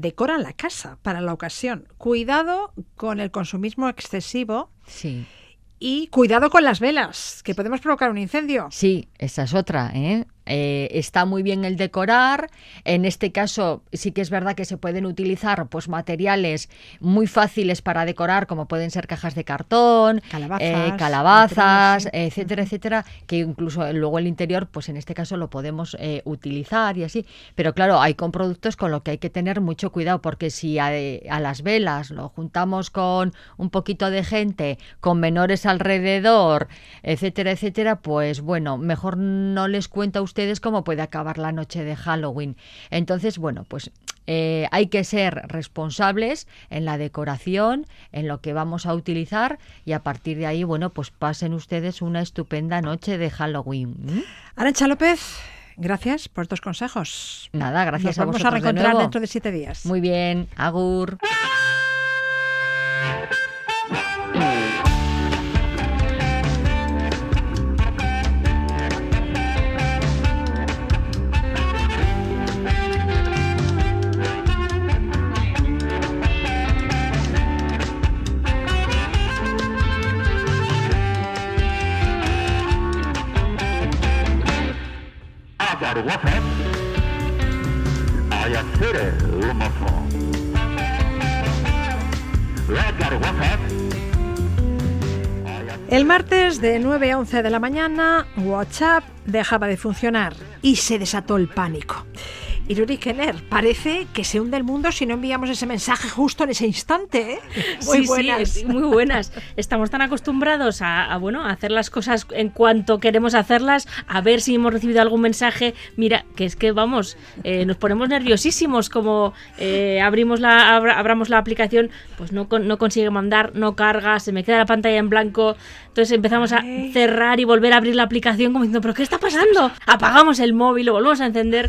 decoran la casa para la ocasión. Cuidado con el consumismo excesivo Sí. y cuidado con las velas, que podemos provocar un incendio. Sí, esa es otra. ¿eh? Eh, está muy bien el decorar. En este caso, sí que es verdad que se pueden utilizar pues materiales muy fáciles para decorar, como pueden ser cajas de cartón, Calabazas, eh, calabazas, etcétera, etcétera, que incluso luego el interior, pues en este caso lo podemos eh, utilizar y así. Pero claro, hay con productos con lo que hay que tener mucho cuidado, porque si a, a las velas lo juntamos con un poquito de gente, con menores alrededor, etcétera, etcétera, pues bueno, mejor no les cuento a ustedes cómo puede acabar la noche de Halloween. Entonces, bueno, pues eh, hay que ser responsables en la decoración, en lo que vamos a utilizar y a partir de ahí, bueno, pues pasen ustedes una estupenda noche de Halloween. ¿m? Arancha López, gracias por estos consejos. Nada, gracias Nos a vamos a vosotros de reencontrar dentro de siete días. Muy bien, Agur. El martes de 9 a 11 de la mañana, WhatsApp dejaba de funcionar y se desató el pánico. Iruri Kenner, parece que se hunde el mundo si no enviamos ese mensaje justo en ese instante. ¿eh? Muy sí, buenas. sí, muy buenas. Estamos tan acostumbrados a, a, bueno, a hacer las cosas en cuanto queremos hacerlas, a ver si hemos recibido algún mensaje. Mira, que es que vamos, eh, nos ponemos nerviosísimos como eh, abrimos la, abra- abramos la aplicación, pues no, no consigue mandar, no carga, se me queda la pantalla en blanco. Entonces empezamos a cerrar y volver a abrir la aplicación como diciendo, ¿pero qué está pasando? Apagamos el móvil, lo volvemos a encender.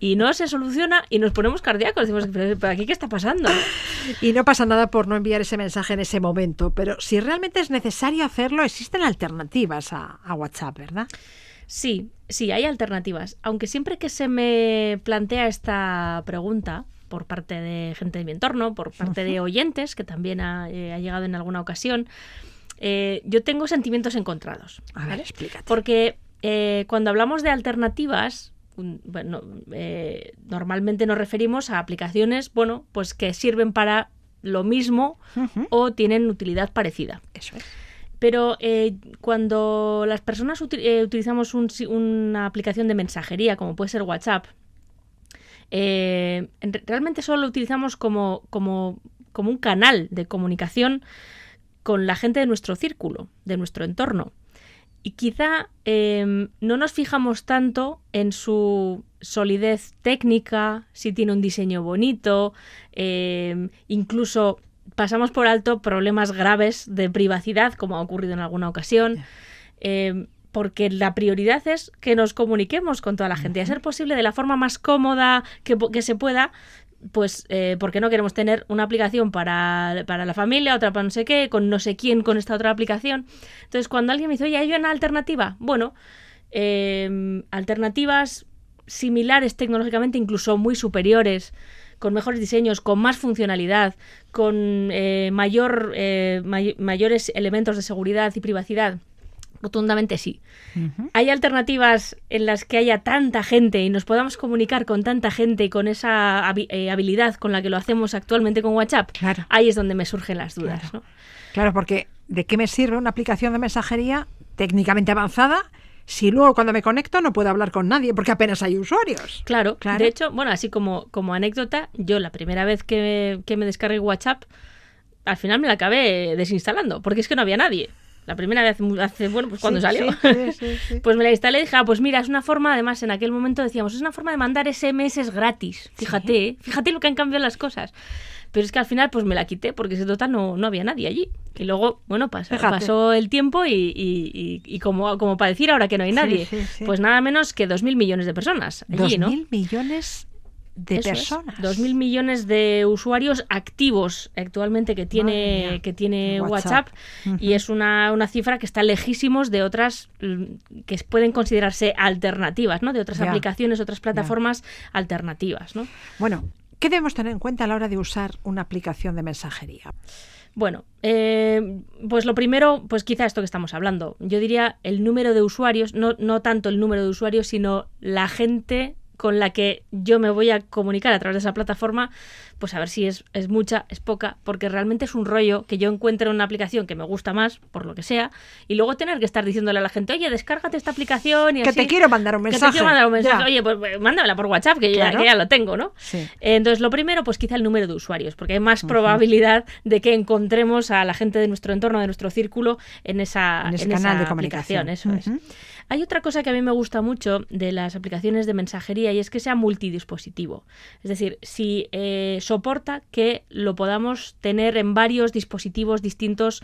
Y no se soluciona y nos ponemos cardíacos. Decimos, ¿pero aquí qué está pasando? Y no pasa nada por no enviar ese mensaje en ese momento, pero si realmente es necesario hacerlo, existen alternativas a, a WhatsApp, ¿verdad? Sí, sí, hay alternativas. Aunque siempre que se me plantea esta pregunta por parte de gente de mi entorno, por parte de oyentes, que también ha, eh, ha llegado en alguna ocasión, eh, yo tengo sentimientos encontrados. A ver, ¿vale? explícate. Porque eh, cuando hablamos de alternativas, un- bueno, eh, normalmente nos referimos a aplicaciones, bueno, pues que sirven para lo mismo o tienen utilidad parecida. Eso es. Pero eh, cuando las personas eh, utilizamos un una aplicación de mensajería, como puede ser WhatsApp, eh, en re- realmente solo lo utilizamos como, como, como un canal de comunicación con la gente de nuestro círculo, de nuestro entorno. Y quizá eh, no nos fijamos tanto en su solidez técnica, si tiene un diseño bonito, eh, incluso pasamos por alto problemas graves de privacidad, como ha ocurrido en alguna ocasión, eh, porque la prioridad es que nos comuniquemos con toda la gente, a ser posible de la forma más cómoda que, que se pueda, pues eh, porque no queremos tener una aplicación para, para la familia, otra para no sé qué, con no sé quién con esta otra aplicación. Entonces, cuando alguien me dice, oye, ¿hay una alternativa? Bueno, eh, alternativas similares tecnológicamente, incluso muy superiores, con mejores diseños, con más funcionalidad, con eh, mayor, eh, may- mayores elementos de seguridad y privacidad. Rotundamente sí. ¿Hay alternativas en las que haya tanta gente y nos podamos comunicar con tanta gente y con esa eh, habilidad con la que lo hacemos actualmente con WhatsApp? Claro. Ahí es donde me surgen las dudas. Claro. ¿no? Claro, porque ¿de qué me sirve una aplicación de mensajería técnicamente avanzada si luego cuando me conecto no puedo hablar con nadie porque apenas hay usuarios? Claro, Claro. de hecho, bueno, así como, como anécdota, yo la primera vez que, que me descargué WhatsApp, al final me la acabé desinstalando, porque es que no había nadie. La primera vez, hace, bueno, pues cuando Sí, salió. sí, sí. Pues me la instalé y dije, ah, pues mira, es una forma, además en aquel momento decíamos, es una forma de mandar SMS gratis. Fíjate, ¿eh? fíjate lo que han cambiado las cosas. Pero es que al final pues me la quité porque se total no, no había nadie allí. Y luego, bueno, pasó, pasó el tiempo y, y- y- y como, como para decir ahora que no hay nadie, pues nada menos que dos mil millones de personas allí, Dos ¿no? mil millones de Eso personas. Dos mil millones de usuarios activos actualmente que tiene, que tiene WhatsApp. WhatsApp, y es una, una cifra que está lejísimos de otras mm, que pueden considerarse alternativas, ¿no? De otras aplicaciones, otras plataformas alternativas, ¿no? Bueno, ¿Qué debemos tener en cuenta a la hora de usar una aplicación de mensajería? Bueno, eh, pues lo primero, pues quizá esto que estamos hablando. Yo diría el número de usuarios, no, no tanto el número de usuarios, sino la gente con la que yo me voy a comunicar a través de esa plataforma, pues a ver si es, es mucha, es poca, porque realmente es un rollo que yo encuentre una aplicación que me gusta más, por lo que sea, y luego tener que estar diciéndole a la gente, oye, descárgate esta aplicación y Que así. te quiero mandar un Que mensaje. te quiero mandar un mensaje. Ya. Oye, pues eh, mándamela por WhatsApp, que, ya, que lo tengo, ¿no? Sí. Entonces, lo primero, pues quizá el número de usuarios, porque hay más probabilidad de que encontremos a la gente de nuestro entorno, de nuestro círculo, en esa, En ese en canal esa de comunicación. Eso es. Hay otra cosa que a mí me gusta mucho de las aplicaciones de mensajería y es que sea multidispositivo. Es decir, si eh, soporta que lo podamos tener en varios dispositivos distintos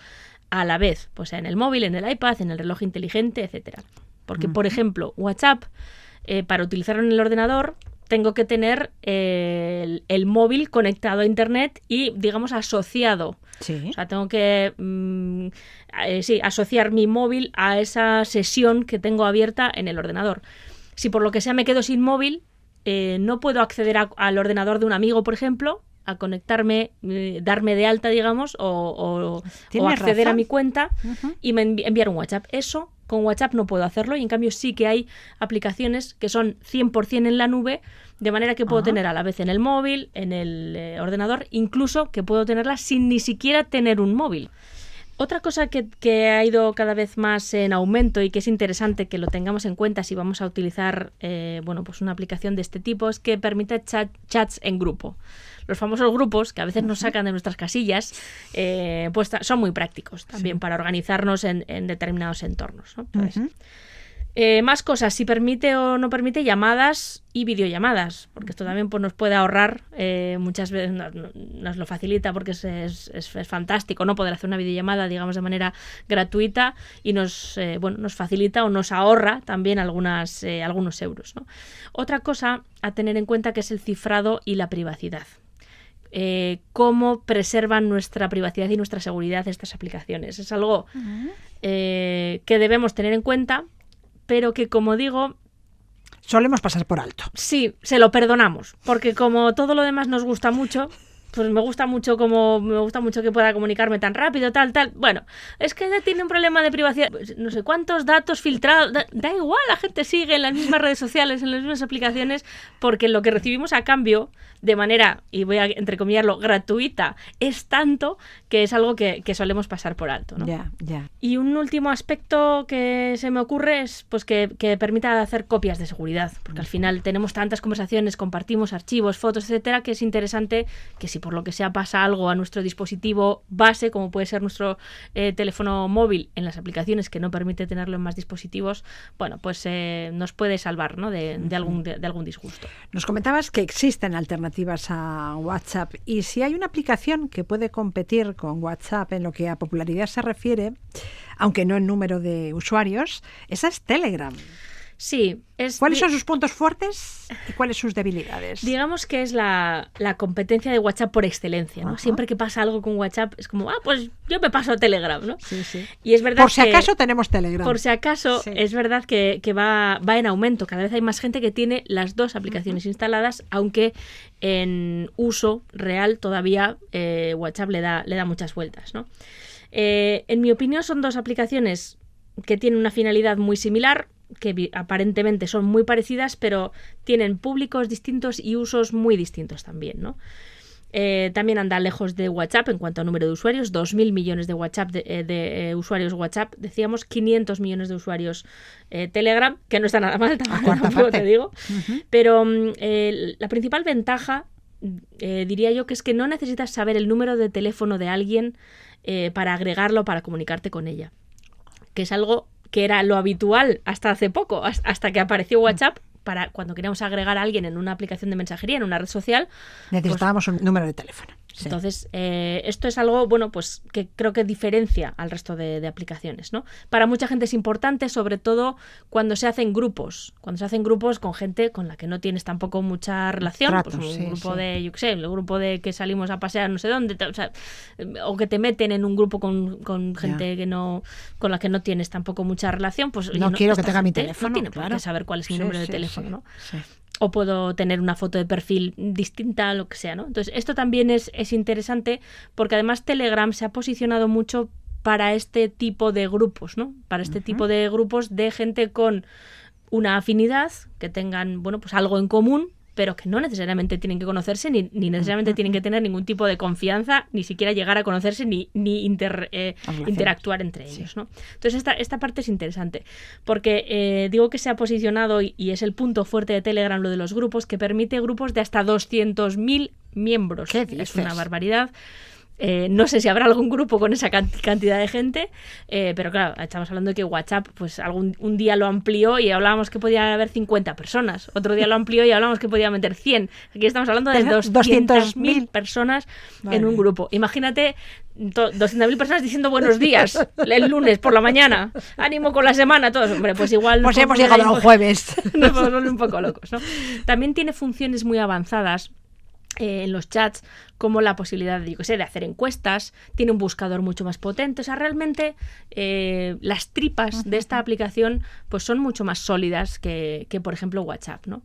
a la vez, pues en el móvil, en el iPad, en el reloj inteligente, etcétera. Porque, por ejemplo, WhatsApp, eh, para utilizarlo en el ordenador, tengo que tener eh, el, el móvil conectado a Internet y, digamos, asociado. Sí. O sea, tengo que mm, eh, sí, asociar mi móvil a esa sesión que tengo abierta en el ordenador. Si por lo que sea me quedo sin móvil, eh, no puedo acceder a- al ordenador de un amigo, por ejemplo, a conectarme, eh, darme de alta, digamos, o, o- o Tienes acceder a mi cuenta y me envi- enviar un WhatsApp. Eso con WhatsApp no puedo hacerlo y en cambio sí que hay aplicaciones que son 100% en la nube, de manera que puedo tener a la vez en el móvil, en el eh, ordenador, incluso que puedo tenerla sin ni siquiera tener un móvil. Otra cosa que, que ha ido cada vez más en aumento y que es interesante que lo tengamos en cuenta si vamos a utilizar eh, bueno, pues una aplicación de este tipo es que permite chat- chats en grupo. Los famosos grupos, que a veces nos sacan de nuestras casillas, eh, pues son muy prácticos también para organizarnos en, en determinados entornos. ¿no? Entonces, eh, más cosas, si permite o no permite llamadas y videollamadas, porque esto también pues, nos puede ahorrar, eh, muchas veces no- no- nos, lo facilita porque es, es- es- es fantástico no poder hacer una videollamada, digamos, de manera gratuita y nos, eh, bueno, nos facilita o nos ahorra también algunas, eh, algunos euros. ¿no? Otra cosa a tener en cuenta que es el cifrado y la privacidad. Eh, cómo preservan nuestra privacidad y nuestra seguridad estas aplicaciones. Es algo eh, que debemos tener en cuenta, pero que, como digo, Solemos pasar por alto. sí, se lo perdonamos, porque como todo lo demás nos gusta mucho, pues me gusta mucho como me gusta mucho que pueda comunicarme tan rápido, tal, tal. Bueno, es que tiene un problema de privacidad, pues, no sé cuántos datos filtrados, da, da igual, la gente sigue en las mismas redes sociales, en las mismas aplicaciones, porque lo que recibimos a cambio de manera, y voy a entrecomillarlo, gratuita, es tanto que es algo que, que solemos pasar por alto. ¿no? Ya, ya. Y un último aspecto que se me ocurre es pues que, que permita hacer copias de seguridad, porque al final tenemos tantas conversaciones, compartimos archivos, fotos, etcétera, que es interesante que si por lo que sea pasa algo a nuestro dispositivo base, como puede ser nuestro eh, teléfono móvil en las aplicaciones que no permite tenerlo en más dispositivos, bueno, pues eh, nos puede salvar ¿no? de, de algún, de, de algún disgusto. Nos comentabas que existen alternativas a WhatsApp y si hay una aplicación que puede competir con WhatsApp en lo que a popularidad se refiere, aunque no en número de usuarios, esa es Telegram. Sí, es ¿Cuáles son sus puntos fuertes y cuáles sus debilidades? Digamos que es la, la competencia de WhatsApp por excelencia, ¿no? Ajá. Siempre que pasa algo con WhatsApp es como, ah, pues yo me paso a Telegram, ¿no? Sí, sí. Y es verdad Por si que- acaso tenemos Telegram. Por si acaso, Sí. es verdad que, que va, va en aumento. Cada vez hay más gente que tiene las dos aplicaciones instaladas, aunque en uso real todavía eh, WhatsApp le da, le da muchas vueltas. ¿no? Eh, en mi opinión, son dos aplicaciones que tienen una finalidad muy similar, que aparentemente son muy parecidas, pero tienen públicos distintos y usos muy distintos también. ¿no? Eh, también anda lejos de WhatsApp en cuanto a número de usuarios, 2.000 millones de, WhatsApp de, eh, de, eh, usuarios WhatsApp, decíamos 500 millones de usuarios Telegram, que no está nada mal, tampoco, te digo. Pero mm, la principal ventaja, eh, diría yo, que es que no necesitas saber el número de teléfono de alguien para agregarlo, para comunicarte con ella. Que es algo que era lo habitual hasta hace poco, has- hasta que apareció WhatsApp. Para cuando queríamos agregar a alguien en una aplicación de mensajería, en una red social, Necesitábamos un número de teléfono. Sí. entonces, eh, esto es algo, bueno, pues que creo que diferencia al resto de, de aplicaciones, ¿no? Para mucha gente es importante, sobre todo cuando se hacen grupos, cuando se hacen grupos con gente con la que no tienes tampoco mucha relación, Tratos, pues un sí, grupo sí. de, yo qué sé, el grupo de que salimos a pasear no sé dónde, o, sea, o que te meten en un grupo con, con gente que no, con la que no tienes tampoco mucha relación, pues oye, No quiero que tenga mi teléfono, No tiene por claro. qué saber cuál es mi número de teléfono. O puedo tener una foto de perfil distinta, lo que sea, ¿no? Entonces, esto también es, es interesante porque además Telegram se ha posicionado mucho para este tipo de grupos, ¿no? Para este tipo de grupos de gente con una afinidad, que tengan, bueno, pues algo en común, pero que no necesariamente tienen que conocerse, ni, ni necesariamente tienen que tener ningún tipo de confianza, ni siquiera llegar a conocerse, ni, ni inter- eh, interactuar entre ellos. ¿no? Entonces, esta, esta parte es interesante, porque eh, digo que se ha posicionado, y, y es el punto fuerte de Telegram, lo de los grupos, que permite grupos de hasta 200.000 miembros. ¿Qué Es una dices? barbaridad. Eh, no sé si habrá algún grupo con esa can- cantidad de gente, eh, pero claro, estamos hablando de que WhatsApp, pues algún un día lo amplió y hablábamos que podía haber 50 personas, otro día lo amplió y hablábamos que podía meter 100. Aquí estamos hablando de 200.000 200.000 personas en un grupo. Imagínate to- 200.000 personas diciendo buenos días el lunes por la mañana, ánimo con la semana, todos, hombre, pues igual... Pues hemos podemos llegado volver- jueves. nos un poco locos, ¿no? También tiene funciones muy avanzadas en los chats, como la posibilidad de, yo qué sé, de hacer encuestas, tiene un buscador mucho más potente, o sea, realmente eh, las tripas de esta aplicación pues son mucho más sólidas que, que, por ejemplo, WhatsApp, ¿no?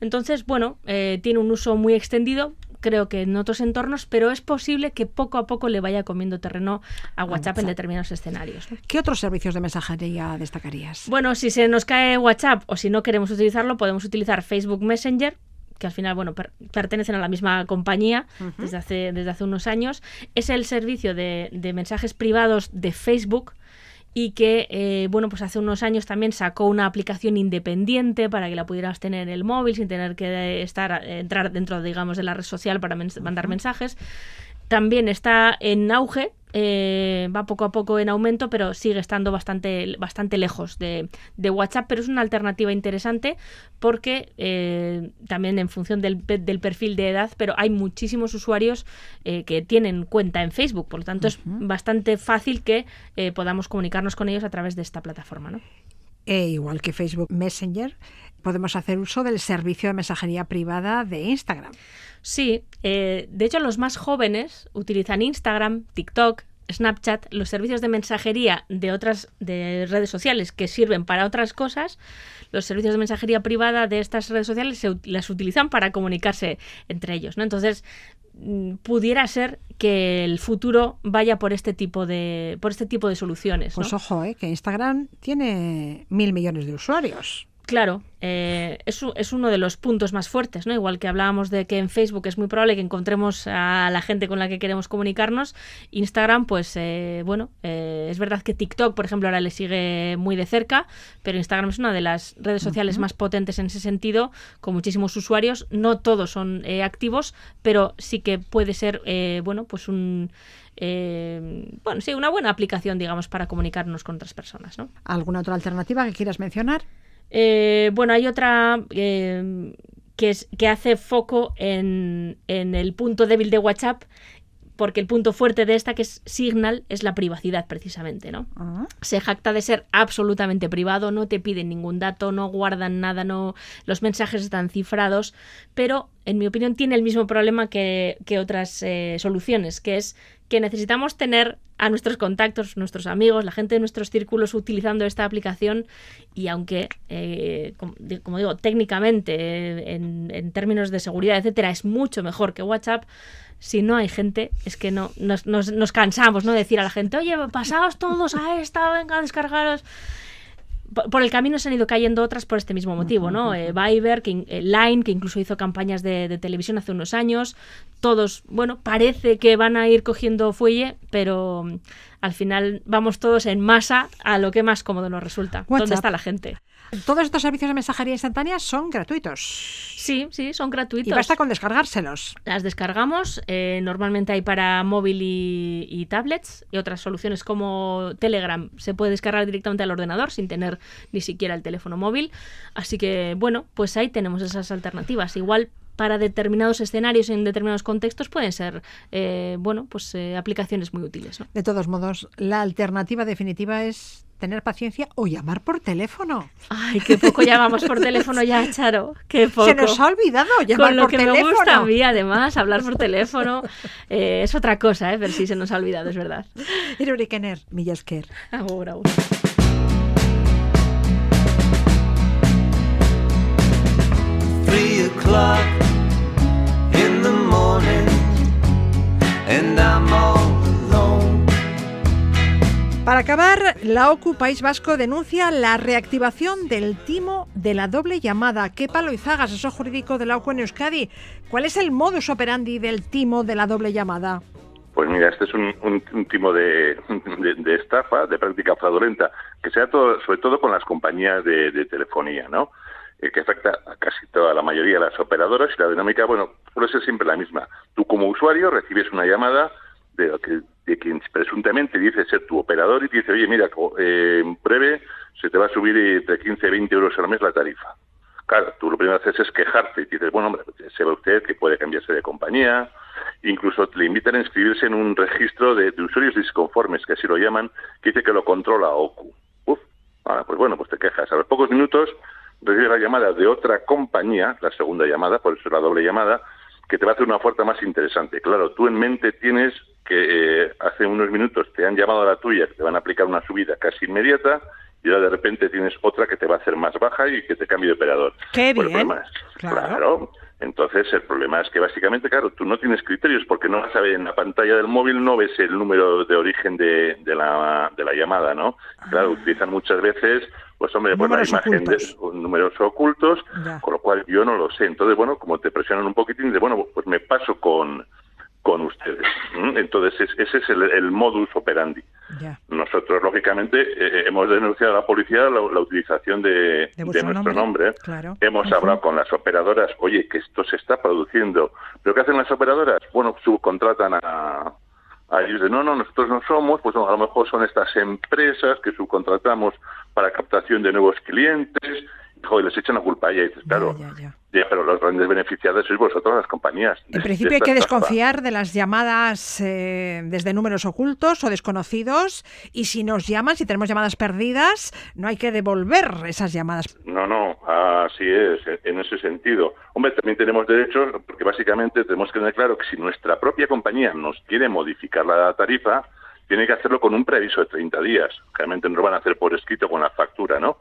Entonces, bueno, eh, tiene un uso muy extendido, creo que en otros entornos, pero es posible que poco a poco le vaya comiendo terreno a WhatsApp en determinados escenarios. ¿no? ¿Qué otros servicios de mensajería destacarías? Bueno, si se nos cae WhatsApp o si no queremos utilizarlo, podemos utilizar Facebook Messenger que al final, bueno, per- pertenecen a la misma compañía desde, hace, desde hace unos años. Es el servicio de, de mensajes privados de Facebook y que, eh, bueno, pues hace unos años también sacó una aplicación independiente para que la pudieras tener en el móvil sin tener que estar eh, entrar dentro, digamos, de la red social para mens- mandar mensajes. También está en auge, eh, va poco a poco en aumento, pero sigue estando bastante, bastante lejos de, de WhatsApp, pero es una alternativa interesante porque eh, también en función del, del perfil de edad, pero hay muchísimos usuarios eh, que tienen cuenta en Facebook, por lo tanto es bastante fácil que eh, podamos comunicarnos con ellos a través de esta plataforma. ¿no? E igual que Facebook Messenger, podemos hacer uso del servicio de mensajería privada de Instagram. Sí, eh, de hecho los más jóvenes utilizan Instagram, TikTok, Snapchat, los servicios de mensajería de otras de redes sociales que sirven para otras cosas. Los servicios de mensajería privada de estas redes sociales se, las utilizan para comunicarse entre ellos, ¿no? Entonces pudiera ser que el futuro vaya por este tipo de por este tipo de soluciones. ¿no? Pues ojo, eh, que Instagram tiene mil millones de usuarios. Claro, eh, es, es uno de los puntos más fuertes, ¿no? Igual que hablábamos de que en Facebook es muy probable que encontremos a la gente con la que queremos comunicarnos. Instagram, pues eh, bueno, eh, es verdad que TikTok, por ejemplo, ahora le sigue muy de cerca, pero Instagram es una de las redes sociales más potentes en ese sentido, con muchísimos usuarios. No todos son eh, activos, pero sí que puede ser, eh, bueno, pues un eh, bueno, sí, una buena aplicación, digamos, para comunicarnos con otras personas, ¿no? ¿Alguna otra alternativa que quieras mencionar? Eh, bueno, hay otra eh, que, es, que hace foco en, en el punto débil de WhatsApp, porque el punto fuerte de esta, que es Signal, es la privacidad precisamente, ¿no? Ah, Se jacta de ser absolutamente privado, no te piden ningún dato, no guardan nada, no los mensajes están cifrados, pero en mi opinión tiene el mismo problema que, que otras eh, soluciones, que es que necesitamos tener a nuestros contactos, nuestros amigos, la gente de nuestros círculos utilizando esta aplicación y aunque, eh, como, di- como digo, técnicamente, eh, en, en términos de seguridad, etcétera, es mucho mejor que WhatsApp, si no hay gente, es que no nos, nos, nos cansamos, ¿no? Decir a la gente, oye, pasaos todos a esta, venga, descargaros. Por, por el camino se han ido cayendo otras por este mismo motivo, ¿no? Eh, Viber, que, eh, Line, que incluso hizo campañas de, de televisión hace unos años. Todos, bueno, parece que van a ir cogiendo fuelle, pero mm, al final vamos todos en masa a lo que más cómodo nos resulta. WhatsApp. ¿Dónde está la gente? Todos estos servicios de mensajería instantánea son gratuitos. Sí, sí, son gratuitos. Y basta con descargárselos. Las descargamos, eh, normalmente hay para móvil y, y tablets y otras soluciones como Telegram se puede descargar directamente al ordenador sin tener ni siquiera el teléfono móvil. Así que bueno, pues ahí tenemos esas alternativas. Igual para determinados escenarios en determinados contextos pueden ser eh, bueno pues eh, aplicaciones muy útiles. ¿no? De todos modos, la alternativa definitiva es tener paciencia o llamar por teléfono. Ay, qué poco llamamos por teléfono ya, Charo. Qué poco. Se nos ha olvidado llamar Con lo por que teléfono. me gusta a mí, además, hablar por teléfono eh, es otra cosa, ¿eh? pero sí se nos ha olvidado, es verdad. Iruri Kenner, Mila esker. Agur, agur. Three o'clock in the morning, and I'm Para acabar, la OCU País Vasco denuncia la reactivación del timo de la doble llamada. ¿Qué palo Izaga, asesor jurídico de la OCU en Euskadi? ¿Cuál es el modus operandi del timo de la doble llamada? Pues mira, este es un, un- un timo de, de- de estafa, de práctica fraudulenta, que se da todo- sobre todo con las compañías de, de telefonía, ¿no? Eh, que afecta a casi toda la mayoría de las operadoras y la dinámica, bueno, suele ser siempre la misma. Tú como usuario recibes una llamada de, de quien presuntamente dice ser tu operador y te dice, oye, mira, eh, en breve se te va a subir entre 15 y 20 euros al mes la tarifa. Claro, tú lo primero que haces es quejarte y dices, bueno, hombre, sepa usted que puede cambiarse de compañía, incluso le invitan a inscribirse en un registro de, usuarios disconformes, que así lo llaman, que dice que lo controla OCU. Uf, ah, pues bueno, pues te quejas. A los pocos minutos recibes la llamada de otra compañía, la segunda llamada, por eso la doble llamada, que te va a hacer una oferta más interesante. Claro, tú en mente tienes que eh, hace unos minutos te han llamado a la tuya, que te van a aplicar una subida casi inmediata, y ahora de repente tienes otra que te va a hacer más baja y que te cambie de operador. ¡Qué bien! Claro. claro. Entonces, el problema es que básicamente, claro, tú no tienes criterios porque no vas a ver en la pantalla del móvil, no ves el número de origen de, de la, de la llamada, ¿no? Claro, utilizan muchas veces, pues hombre, pues la Ah. Imagen ocultos. de números ocultos, Ya. con lo cual yo no lo sé. Entonces, bueno, como te presionan un poquitín, de bueno, pues me paso con con ustedes. Entonces, es- ese es el, el modus operandi. Nosotros, lógicamente, eh, hemos denunciado a la policía la, la utilización de, De nuestro nombre, nombre. claro. Hemos hablado con las operadoras, oye, que esto se está produciendo. ¿Pero qué hacen las operadoras? Bueno, subcontratan a, a ellos de, no, no, nosotros no somos, pues no, a lo mejor son estas empresas que subcontratamos para captación de nuevos clientes. Joder, les echan la culpa a ella y dices, claro, Ya, ya, ya. ya, pero los grandes beneficiados sois vosotros, las compañías. En de principio hay que desconfiar de las llamadas eh, desde números ocultos o desconocidos y si nos llaman, si tenemos llamadas perdidas, no hay que devolver esas llamadas. No, no, así es, en ese sentido. Hombre, también tenemos derechos, porque básicamente tenemos que tener claro que si nuestra propia compañía nos quiere modificar la tarifa, tiene que hacerlo con un preaviso de 30 días. Realmente no lo van a hacer por escrito con la factura, ¿no?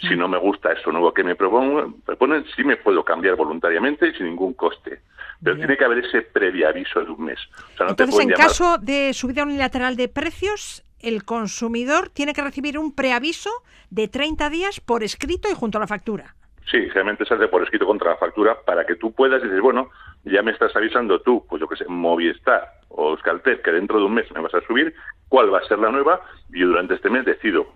Si no me gusta eso nuevo que me proponen, sí me puedo cambiar voluntariamente y sin ningún coste. Pero Bien. tiene que haber ese preaviso de un mes. O sea, no te Entonces, en llamar- caso de subida unilateral de precios, el consumidor tiene que recibir un preaviso de 30 días por escrito y junto a la factura. Sí, realmente se hace por escrito contra la factura para que tú puedas decir, bueno, ya me estás avisando tú, pues yo que sé, Movistar o Euskaltel, que dentro de un mes me vas a subir, cuál va a ser la nueva, y yo durante este mes decido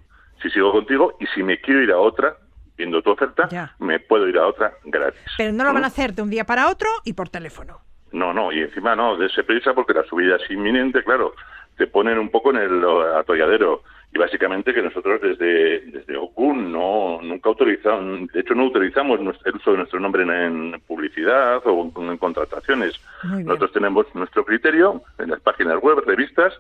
si sigo contigo y si me quiero ir a otra, viendo tu oferta, Ya. me puedo ir a otra gratis. Pero no lo van a ¿Mm? hacer de un día para otro y por teléfono. No, no, y encima no, de ese prisa porque la subida es inminente, claro, te ponen un poco en el atolladero. Y básicamente que nosotros desde, desde OCU no, nunca autorizamos, de hecho no utilizamos nuestro- el uso de nuestro nombre en, en publicidad o en, en contrataciones. Nosotros tenemos nuestro criterio en las páginas web, revistas,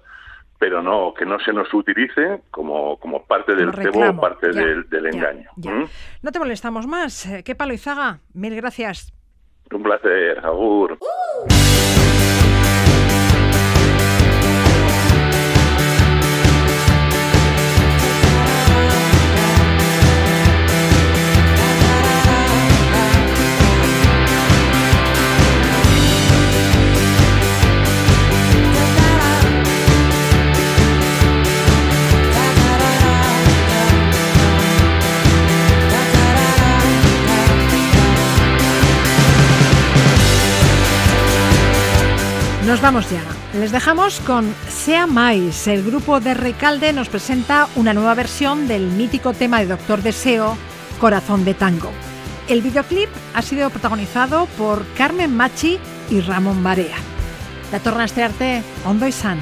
pero no que no se nos utilice como, como parte del Como cebo o reclamo. parte Ya, del, del ya, engaño. ya. ¿Mm? No te molestamos más. Eh, ¿Qué palo Izaga? Mil gracias. Un placer, Agur. Nos vamos ya. Les dejamos con Sea Mais. El grupo de Recalde nos presenta una nueva versión del mítico tema de Doctor Deseo, Corazón de Tango. El videoclip ha sido protagonizado por Carmen Machi y Ramón Barea. La torna a estrearte Ondo y San.